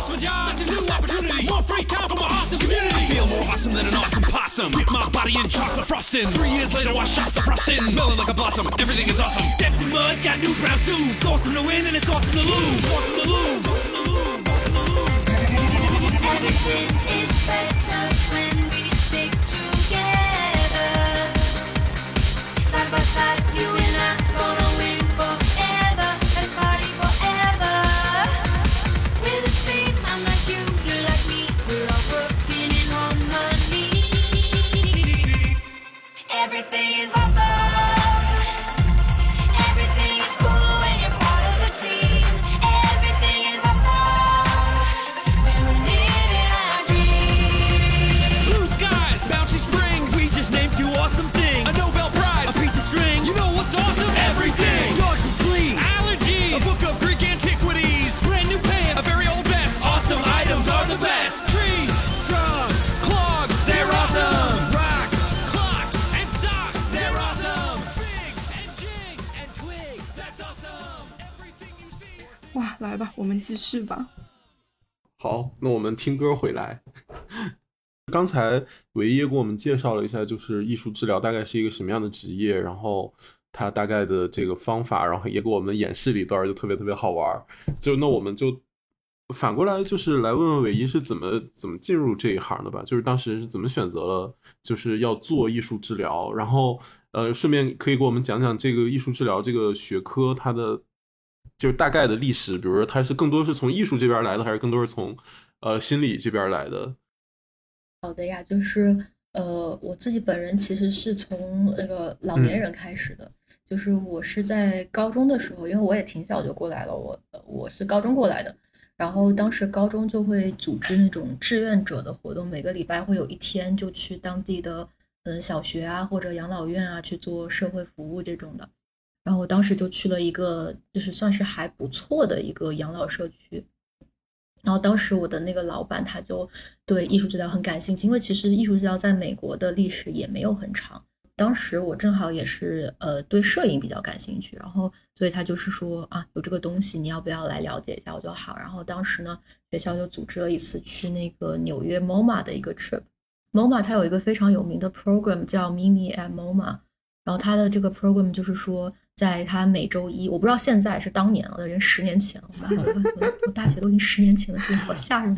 Awesome. Lost my job, it's a new opportunity. More free time for my awesome community. I feel more awesome than an awesome possum. Dip my body in chocolate frosting. Three years later, I shot the frosting. Smelling like a blossom. Everything is awesome. Stepped in mud, got new brown shoes. Awesome to win and it's awesome to lose. Awesome to lose. Awesome to lose. Awesome to lose. Everything is better when we stick together. Side by side, you and I 吧，我们继续吧。好，那我们听歌回来。刚才维耶给我们介绍了一下，就是艺术治疗大概是一个什么样的职业，然后他大概的这个方法，然后也给我们演示了一段，就特别特别好玩。就那我们就反过来，就是来问问韦一是怎么怎么进入这一行的吧？就是当时是怎么选择了，就是要做艺术治疗，然后呃，顺便可以给我们讲讲这个艺术治疗这个学科它的就是大概的历史，比如说它是更多是从艺术这边来的，还是更多是从呃心理这边来的？好的呀，就是呃，我自己本人其实是从那个老年人开始的，就是我是在高中的时候，因为我也挺小就过来了，我呃我是高中过来的，然后当时高中就会组织那种志愿者的活动，每个礼拜会有一天就去当地的嗯小学啊或者养老院啊去做社会服务这种的，然后我当时就去了一个就是算是还不错的一个养老社区。然后当时我的那个老板他就对艺术治疗很感兴趣，因为其实艺术治疗在美国的历史也没有很长。当时我正好也是呃对摄影比较感兴趣，然后所以他就是说啊有这个东西你要不要来了解一下？我就好。然后当时呢学校就组织了一次去那个纽约 MoMA 的一个 trip。MoMA 它有一个非常有名的 program 叫 Mimi at MoMA，然后它的这个 program 就是说。在他每周一，我不知道现在是当年了，人十年前我我我大学都已经十年前了，真的好吓人。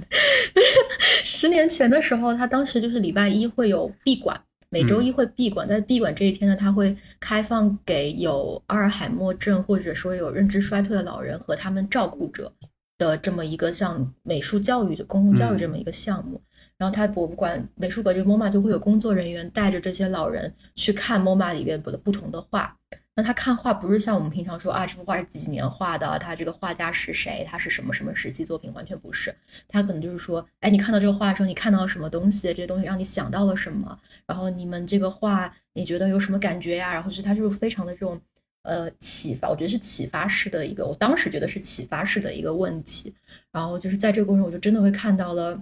十年前的时候，他当时就是礼拜一会有闭馆，每周一会闭馆，在闭馆这一天呢，他会开放给有阿尔海默症或者说有认知衰退的老人和他们照顾者的这么一个像美术教育的公共教育这么一个项目。然后他博物馆美术馆这个 MoMA 就会有工作人员带着这些老人去看 MoMA 里边的不同的画。那他看画不是像我们平常说啊，这幅画是几几年画的，他这个画家是谁，他是什么什么时期作品，完全不是。他可能就是说，哎，你看到这个画的时候，你看到了什么东西？这些东西让你想到了什么？然后你们这个画，你觉得有什么感觉呀？然后就是他就是非常的这种呃启发，我觉得是启发式的一个，我当时觉得是启发式的一个问题。然后就是在这个过程，我就真的会看到了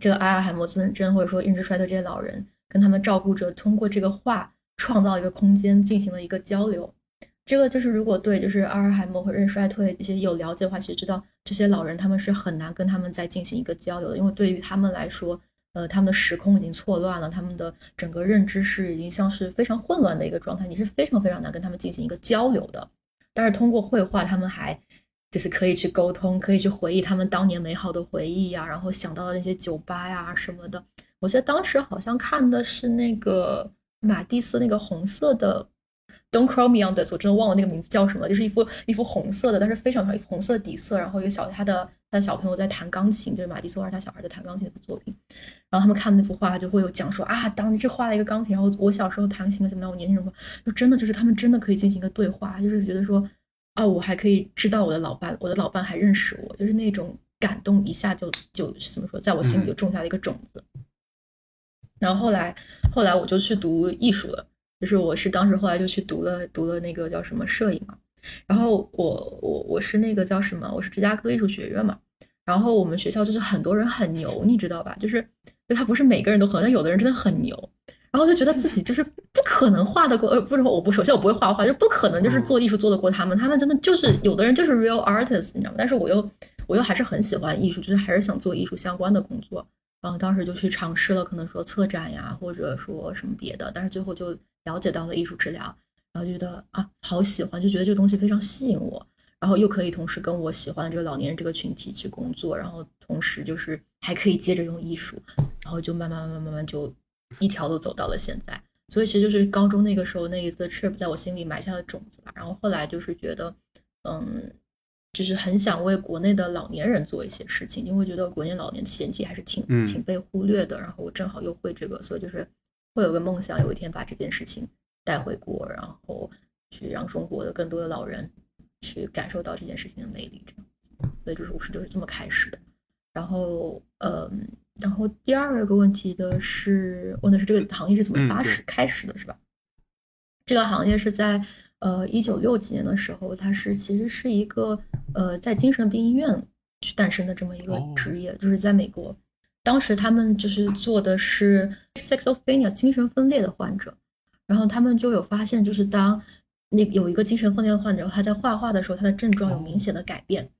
这个阿尔海默症或者说认知衰退这些老人跟他们照顾者通过这个画。创造一个空间，进行了一个交流。这个就是如果对就是阿尔海默或认衰退这些有了解的话，其实知道这些老人他们是很难跟他们再进行一个交流的，因为对于他们来说，呃，他们的时空已经错乱了，他们的整个认知是已经像是非常混乱的一个状态，你是非常非常难跟他们进行一个交流的。但是通过绘画，他们还就是可以去沟通，可以去回忆他们当年美好的回忆呀，然后想到的那些酒吧呀什么的。我记得当时好像看的是那个。马蒂斯那个红色的 Don't Call Me on This，我真的忘了那个名字叫什么，就是一幅一幅红色的，但是非常长，一幅红色底色，然后一个小他的他的小朋友在弹钢琴，就是马蒂斯画他小孩在弹钢琴的作品。然后他们看那幅画就会有讲说啊，当时这画了一个钢琴，然后我小时候弹琴怎么样，我年轻时候就真的就是他们真的可以进行一个对话，就是觉得说啊，我还可以知道我的老伴，我的老伴还认识我，就是那种感动一下就就怎么说，在我心里就种下了一个种子。然后后来，后来我就去读艺术了，就是我是当时后来就去读了读了那个叫什么摄影嘛。然后我我我是那个叫什么，我是芝加哥艺术学院嘛。然后我们学校就是很多人很牛，你知道吧？就是就他不是每个人都很，但有的人真的很牛。然后就觉得自己就是不可能画得过，呃，不是我不首先我不会画画，就不可能就是做艺术做得过他们。他们真的就是有的人就是 real artist，你知道吗？但是我又我又还是很喜欢艺术，就是还是想做艺术相关的工作。然后当时就去尝试了，可能说策展呀，或者说什么别的，但是最后就了解到了艺术治疗，然后觉得啊好喜欢，就觉得这个东西非常吸引我。然后又可以同时跟我喜欢的这个老年人这个群体去工作，然后同时就是还可以接着用艺术，然后就慢慢慢慢慢慢就一条路走到了现在。所以其实就是高中那个时候那一次 trip 在我心里埋下了种子吧。然后后来就是觉得，嗯，就是很想为国内的老年人做一些事情，因为觉得国内老年群体还是挺嗯挺被忽略的。然后我正好又会这个，所以就是会有个梦想，有一天把这件事情带回国，然后去让中国的更多的老人去感受到这件事情的魅力，这样。所以就是我是就是这么开始的。然后，嗯，然后第二个问题的是，问的是这个行业是怎么发始、开始的，是吧？这个行业是在呃一九六几年的时候，它是其实是一个呃在精神病医院去诞生的这么一个哦职业，就是在美国，当时他们就是做的是 schizophrenia 精神分裂的患者，然后他们就有发现，就是当那有一个精神分裂的患者，他在画画的时候，他的症状有明显的改变。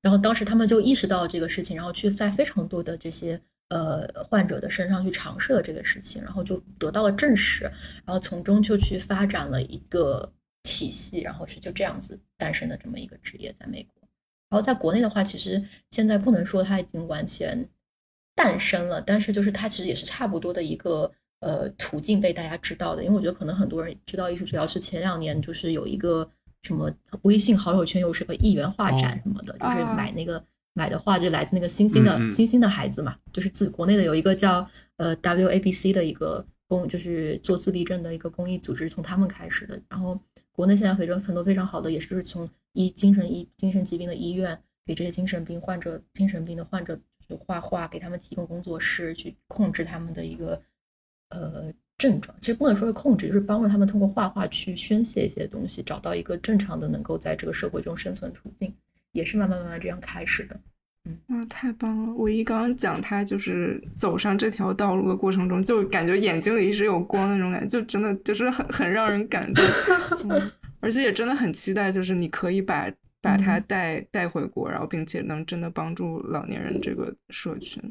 然后当时他们就意识到这个事情，然后去在非常多的这些呃患者的身上去尝试了这个事情，然后就得到了证实，然后从中就去发展了一个体系，然后是就这样子诞生的这么一个职业，在美国。然后在国内的话，其实现在不能说它已经完全诞生了，但是就是它其实也是差不多的一个呃途径被大家知道的。因为我觉得可能很多人知道艺术治疗是前两年就是有一个什么微信好友圈有什么一元画展哦什么的，就是啊买那个。买的画就来自那个星星的星星的孩子嘛，就是自国内的有一个叫呃 WABC 的一个公，就是做自闭症的一个公益组织，从他们开始的。然后国内现在非常很多非常好的，也是就是从医精神医精神疾病的医院给这些精神病患者、精神病的患者就是画画，给他们提供工作室去控制他们的一个呃症状。其实不能说是控制，就是帮助他们通过画画去宣泄一些东西，找到一个正常的能够在这个社会中生存途径，也是慢慢慢慢这样开始的。嗯哇，太棒了！我一刚刚讲他就是走上这条道路的过程中，就感觉眼睛里一直有光那种感觉，就真的就是很很让人感动，嗯，而且也真的很期待，就是你可以把把他嗯带带回国，然后并且能真的帮助老年人这个社群。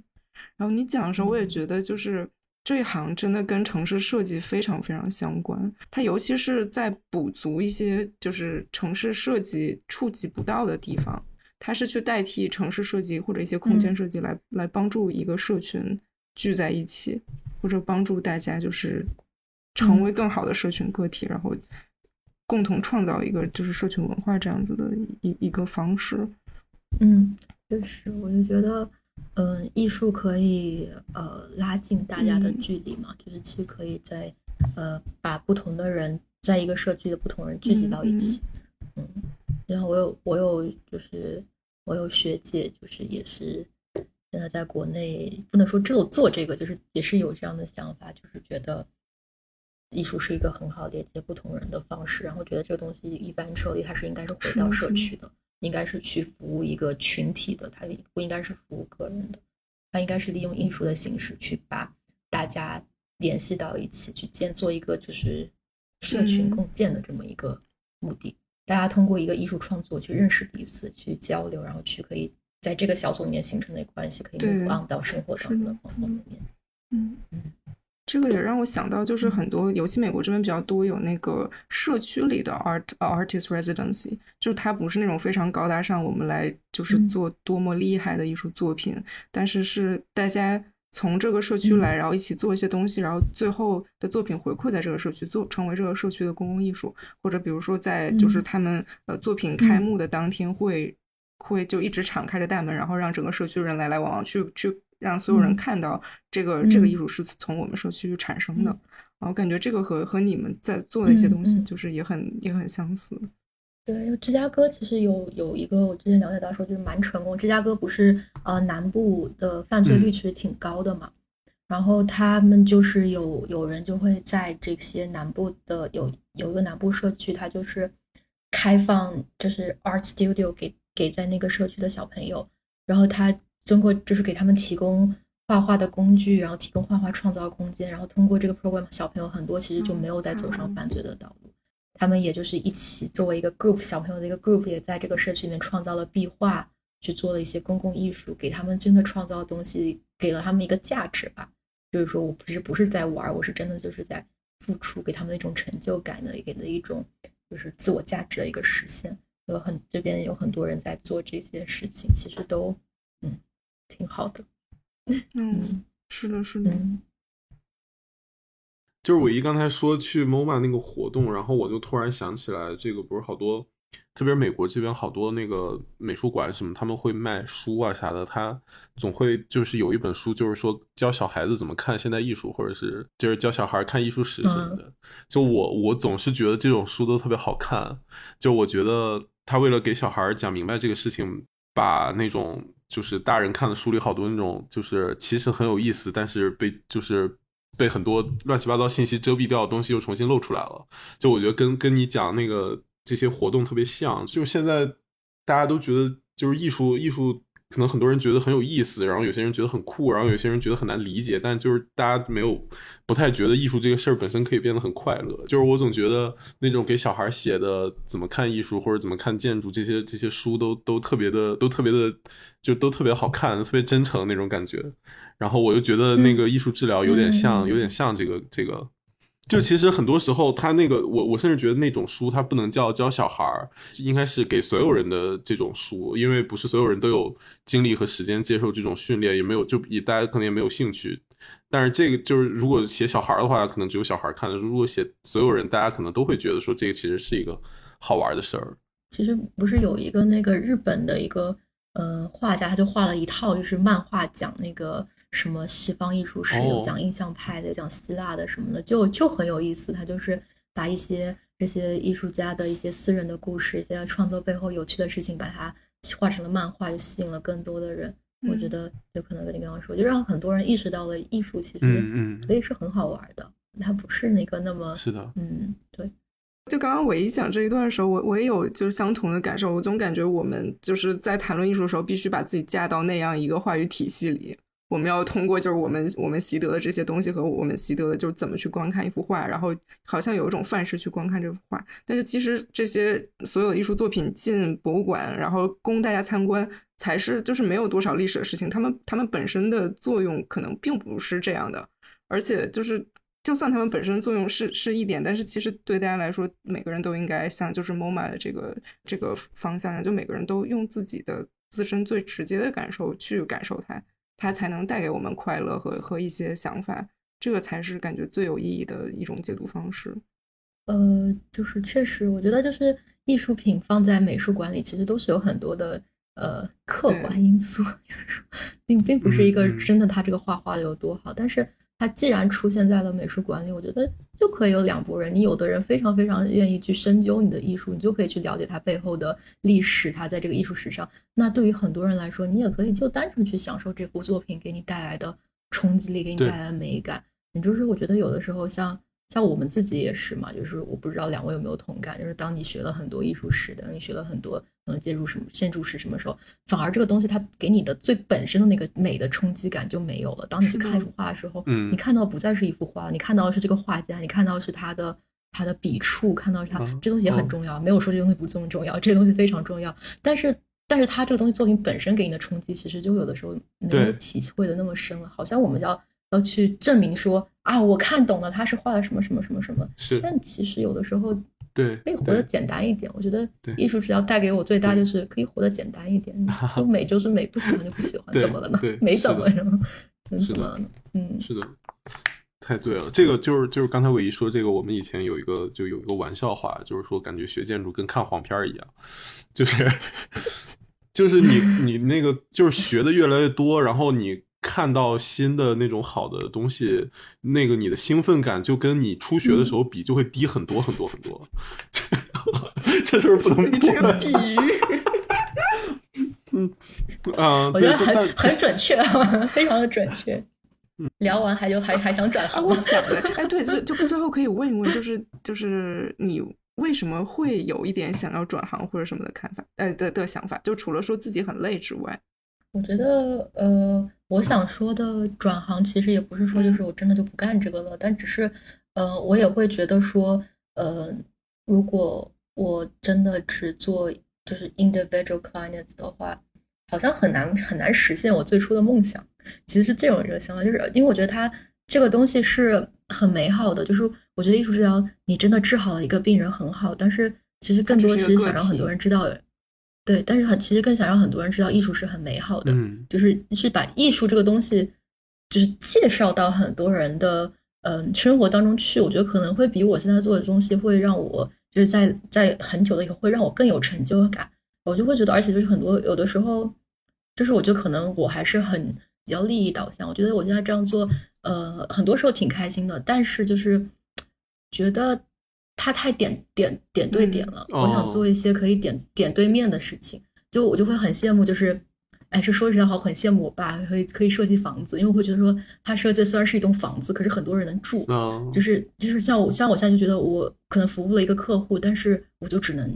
然后你讲的时候，我也觉得就是这一行真的跟城市设计非常非常相关，它尤其是在补足一些就是城市设计触及不到的地方。它是去代替城市设计或者一些空间嗯设计来、来帮助一个社群聚在一起，或者帮助大家就是成为更好的社群个体，然后共同创造一个就是社群文化这样子的一一个方式。嗯，确实，我就觉得，嗯、艺术可以呃拉近大家的嗯距离嘛，就是其实可以在呃把不同的人在一个社区的不同人聚集到一起。嗯，然后我有我有就是我有学姐，就是也是现在在国内不能说只有做这个，就是也是有这样的想法，就是觉得艺术是一个很好连接不同人的方式，然后觉得这个东西一般撤离它是应该是回到社区的。应该是去服务一个群体的，它不应该是服务个人的，它应该是利用艺术的形式去把大家联系到一起，去建做一个就是社群嗯共建的这么一个目的。大家通过一个艺术创作去认识彼此，去交流，然后去可以在这个小组里面形成的关系，可以对 move on 到生活当中的方方面面。嗯嗯，这个也让我想到，就是很多，尤其美国这边比较多有那个社区里的 art 呃 artist residency，就是它不是那种非常高大上，我们来就是嗯。做多么厉害的艺术作品，但是是大家从这个社区嗯。来，然后一起做一些东西，然后最后的作品回馈在这个社区，做成为这个社区的公共艺术，或者比如说在就是嗯。他们呃作品开幕的当天会。会就一直敞开着大门，然后让整个社区的人来来往往，去去让所有人嗯看到这个、这个嗯艺术是从我们社区产生的。嗯然后感觉这个和和你们在做的一些东西，就是也很、也很相似。对，芝加哥其实有有一个我之前了解到说就是蛮成功。芝加哥不是呃南部的犯罪率其实挺高的嘛，然后他们就是有有人就会在这些南部的有有一个南部社区，它就是开放就是 art studio 给给在那个社区的小朋友，然后他通过就是给他们提供画画的工具，然后提供画画创造空间，然后通过这个 program，小朋友很多其实就没有再走上犯罪的道路。他们也就是一起作为一个 group 小朋友的一个 group，也在这个社区里面创造了壁画，去做了一些公共艺术，给他们真的创造的东西，给了他们一个价值吧。就是说我不是不是在玩儿，我是真的就是在付出，给他们一种成就感的，给的一种就是自我价值的一个实现。有很这边有很多人在做这些事情，其实都嗯挺好的。嗯，是的，是的，嗯就是伟一刚才说去 MoMA 那个活动，然后我就突然想起来，这个不是好多，特别是美国这边好多那个美术馆什么，他们会卖书啊啥的，他总会就是有一本书，就是说教小孩子怎么看现代艺术，或者是就是教小孩看艺术史什么的。就我我总是觉得这种书都特别好看，就我觉得他为了给小孩讲明白这个事情，把那种就是大人看的书里好多那种就是其实很有意思，但是被就是被很多乱七八糟信息遮蔽掉的东西又重新露出来了。就我觉得跟跟你讲那个这些活动特别像，就现在大家都觉得就是艺术艺术。可能很多人觉得很有意思，然后有些人觉得很酷，然后有些人觉得很难理解，但就是大家没有不太觉得艺术这个事儿本身可以变得很快乐。就是我总觉得那种给小孩写的怎么看艺术或者怎么看建筑这些这些书都 都特别的都特别的就都特别好看，特别真诚那种感觉。然后我就觉得那个艺术治疗有点像，有点像这个这个。就其实很多时候，他那个我我甚至觉得那种书，它不能叫教小孩儿，应该是给所有人的这种书，因为不是所有人都有精力和时间接受这种训练，也没有就也大家可能也没有兴趣。但是这个就是如果写小孩儿的话，可能只有小孩儿看的；如果写所有人，大家可能都会觉得说这个其实是一个好玩的事儿。其实不是有一个那个日本的一个呃画家，他就画了一套就是漫画讲那个什么西方艺术史，哦有讲印象派的，有讲希腊的什么的，就就很有意思。他就是把一些这些艺术家的一些私人的故事，一些创作背后有趣的事情，把它画成了漫画，就吸引了更多的人。我觉嗯得有可能跟你刚刚说，就让很多人意识到了艺术其实嗯嗯可以是很好玩的，它不是那个那么是的，嗯对。就刚刚伟一讲这一段的时候，我我也有就是相同的感受。我总感觉我们就是在谈论艺术的时候，必须把自己架到那样一个话语体系里。我们要通过就是我们我们习得的这些东西和我们习得的就是怎么去观看一幅画，然后好像有一种范式去观看这幅画。但是其实这些所有的艺术作品进博物馆，然后供大家参观，才是就是没有多少历史的事情。他们他们本身的作用可能并不是这样的，而且就是就算他们本身作用是是一点，但是其实对大家来说，每个人都应该像就是 MoMA 的这个这个方向，就每个人都用自己的自身最直接的感受去感受它，它才能带给我们快乐和和一些想法，这个才是感觉最有意义的一种解读方式。呃，就是确实，我觉得就是艺术品放在美术馆里，其实都是有很多的呃客观因素，就是说并并不是一个真的他这个画画的有多好，但是它既然出现在了美术馆里，我觉得就可以有两拨人，你有的人非常非常愿意去深究你的艺术，你就可以去了解它背后的历史，它在这个艺术史上。那对于很多人来说，你也可以就单纯去享受这幅作品给你带来的冲击力，给你带来的美感。也就是我觉得有的时候像像我们自己也是嘛，就是我不知道两位有没有同感，就是当你学了很多艺术史的，你学了很多嗯介入什么建筑史什么时候，反而这个东西它给你的最本身的那个美的冲击感就没有了。当你去看一幅画的时候，嗯你看到不再是一幅画，你看到的是这个画家，你看到的是他的他的笔触，看到是他、嗯这东西也很嗯重要，没有说这东西不这么重要，这个东西非常重要，但是。但是他这个东西作品本身给你的冲击，其实就有的时候没有体会的那么深了。好像我们要要去证明说啊，我看懂了他是画了什么什么什么什么，是，但其实有的时候对可以活得简单一点。我觉得对艺术治疗带给我最大就是可以活得简单一点，就美就是美，不喜欢就不喜欢，怎么了呢对？没怎么什么，嗯是的怎么了呢？嗯，是的，太对了。这个就是就是刚才伟一说这个，我们以前有一个就有一个玩笑话，就是说感觉学建筑跟看黄片儿一样，就是 就是你你那个就是学的越来越多，然后你。看到新的那种好的东西，那个你的兴奋感就跟你初学的时候比就会低很多很多很多。这就是不能这个比喻，嗯 啊，我觉得很很准确，非常的准确。聊完还就还还想转啊，行吗？我想的，哎，对，就就最后可以问一问，就是就是你为什么会有一点想要转行或者什么的看法，呃的的想法？就除了说自己很累之外，我觉得，呃，我想说的转行其实也不是说就是我真的就不干这个了，但只是，呃，我也会觉得说，呃，如果我真的只做就是 individual clients 的话，好像很难很难实现我最初的梦想。其实是这种一个想法，就是因为我觉得它这个东西是很美好的，就是我觉得艺术治疗你真的治好了一个病人很好，但是其实更多其实想让很多人知道，对，但是很其实更想让很多人知道艺术是很美好的，嗯就是是把艺术这个东西，就是介绍到很多人的嗯生活当中去。我觉得可能会比我现在做的东西会让我就是在在很久了以后会让我更有成就感。我就会觉得，而且就是很多有的时候，就是我觉得可能我还是很比较利益导向。我觉得我现在这样做，呃，很多时候挺开心的，但是就是觉得它太点点点对点了。嗯我想哦做一些可以点点对面的事情，就我就会很羡慕，就是。哎，这说实在话，很羡慕我爸可以可以设计房子，因为我会觉得说，他设计虽然是一栋房子，可是很多人能住，嗯，就是就是像我像我现在就觉得我可能服务了一个客户，但是我就只能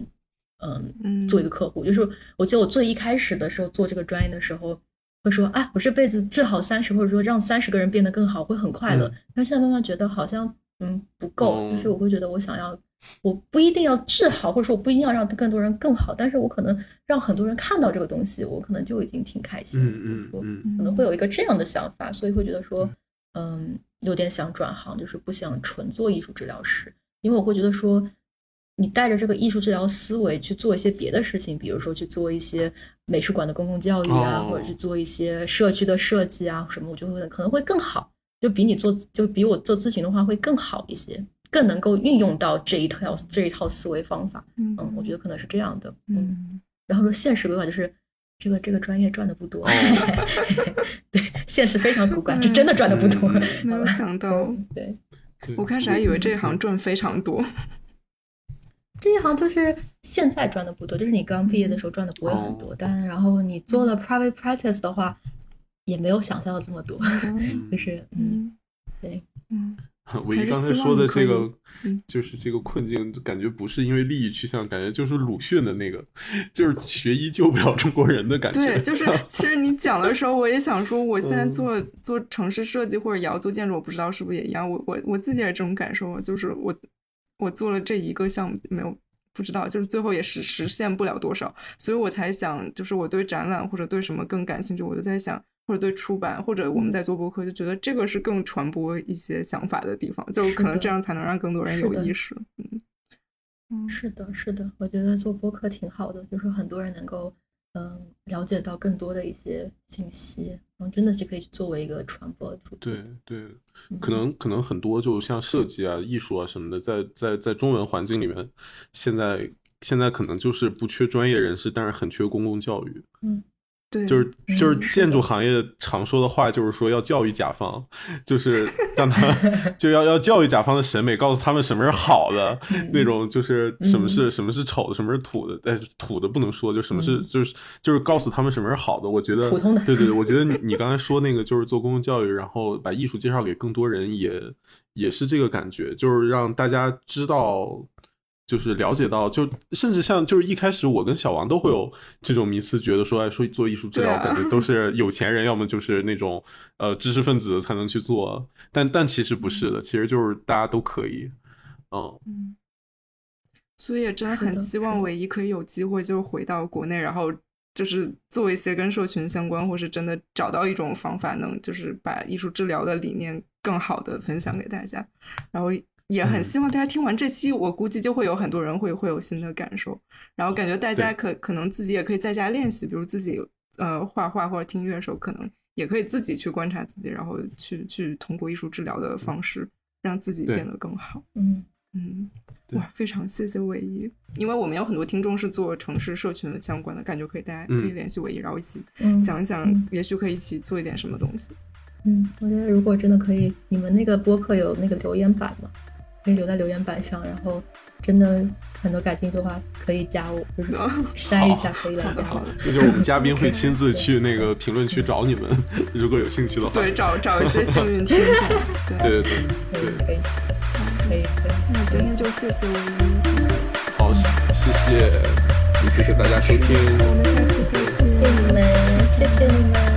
嗯嗯做一个客户。就是我记得我最一开始的时候做这个专业的时候，会说啊，我这辈子治好三十，或者说让三十个人变得更好，会很快乐嗯。但现在慢慢觉得好像嗯不够，哦就是我会觉得我想要。我不一定要治好，或者说我不一定要让更多人更好，但是我可能让很多人看到这个东西，我可能就已经挺开心的。嗯嗯嗯可能会有一个这样的想法，所以会觉得说，嗯，有点想转行，就是不想纯做艺术治疗师，因为我会觉得说，你带着这个艺术治疗思维去做一些别的事情，比如说去做一些美术馆的公共教育啊，哦或者去做一些社区的设计啊什么，我就会可能会更好，就比你做就比我做咨询的话会更好一些，更能够运用到这一套这一套思维方法。嗯嗯，我觉得可能是这样的。嗯，嗯然后说现实规划就是这个这个专业赚的不多，哦 对，现实非常骨感，这真的赚的不多。嗯没有想到，对，我开始还以为这一行赚非常多。这一行就是现在赚的不多，就是你刚毕业的时候赚的不会很多，哦但然后你做了 private practice 的话，也没有想象的这么多，嗯就是嗯，嗯对，嗯 唯一刚才说的这个嗯，就是这个困境，感觉不是因为利益取向，感觉就是鲁迅的那个，就是学医救不了中国人的感觉。对，就是 其实你讲的时候，我也想说，我现在嗯做做城市设计或者也要做建筑，我不知道是不是也一样。我我我自己也这种感受，就是我我做了这一个项目，没有不知道，就是最后也是实现不了多少，所以我才想，就是我对展览或者对什么更感兴趣，我就在想，或者对出版，或者我们在做播客，就觉得这个是更传播一些想法的地方，就可能这样才能让更多人有意识。嗯嗯是的，是的，我觉得做播客挺好的，就是很多人能够嗯了解到更多的一些信息，然后真的是可以作为一个传播途径。对对，嗯可能可能很多就像设计啊、艺术啊什么的，在在在中文环境里面，现在现在可能就是不缺专业人士，但是很缺公共教育。对，就是就是建筑行业常说的话，就是说要教育甲方，就是让他 就要要教育甲方的审美，告诉他们什么是好的，嗯那种就是什么是什么是丑的，什么是土的，但是土的不能说，就什么是就是就是告诉他们什么是好的。我觉得嗯普通的对对对，我觉得你你刚才说那个就是做公共教育，然后把艺术介绍给更多人也，也是这个感觉，就是让大家知道。就是了解到，就甚至像就是一开始我跟小王都会有这种迷思，觉得说，哎，说做艺术治疗，感觉都是有钱人，要么就是那种呃知识分子才能去做，但但其实不是的，其实就是大家都可以，嗯，嗯，所以也真的很希望唯一可以有机会就回到国内，然后就是做一些跟社群相关，或是真的找到一种方法，能就是把艺术治疗的理念更好的分享给大家。然后也很嗯。希望大家听完这期，我估计就会有很多人会会有新的感受，然后感觉大家可可能自己也可以在家练习，比如自己呃画画或者听音乐的时候，可能也可以自己去观察自己，然后去去通过艺术治疗的方式让自己变得更好。嗯。嗯，哇，非常谢谢唯一，因为我们有很多听众是做城市社群相关的，感觉可以大家可以嗯。联系唯一，然后一起嗯，想一想嗯，也许可以一起做一点什么东西。嗯，我觉得如果真的可以，你们那个播客有那个留言板吗？可以留在留言板上，然后真的很多感兴趣的话，可以加我，就是筛一下可以来加这 就是我们嘉宾会 亲自去那个评论区找你们，如果有兴趣的话，对，找找一些 幸运听众。对，对对对可以，可以可以可以。那今天就谢谢我们，谢谢，好，谢谢，也谢谢大家收听。我们下次再见。谢谢你们，谢谢你们。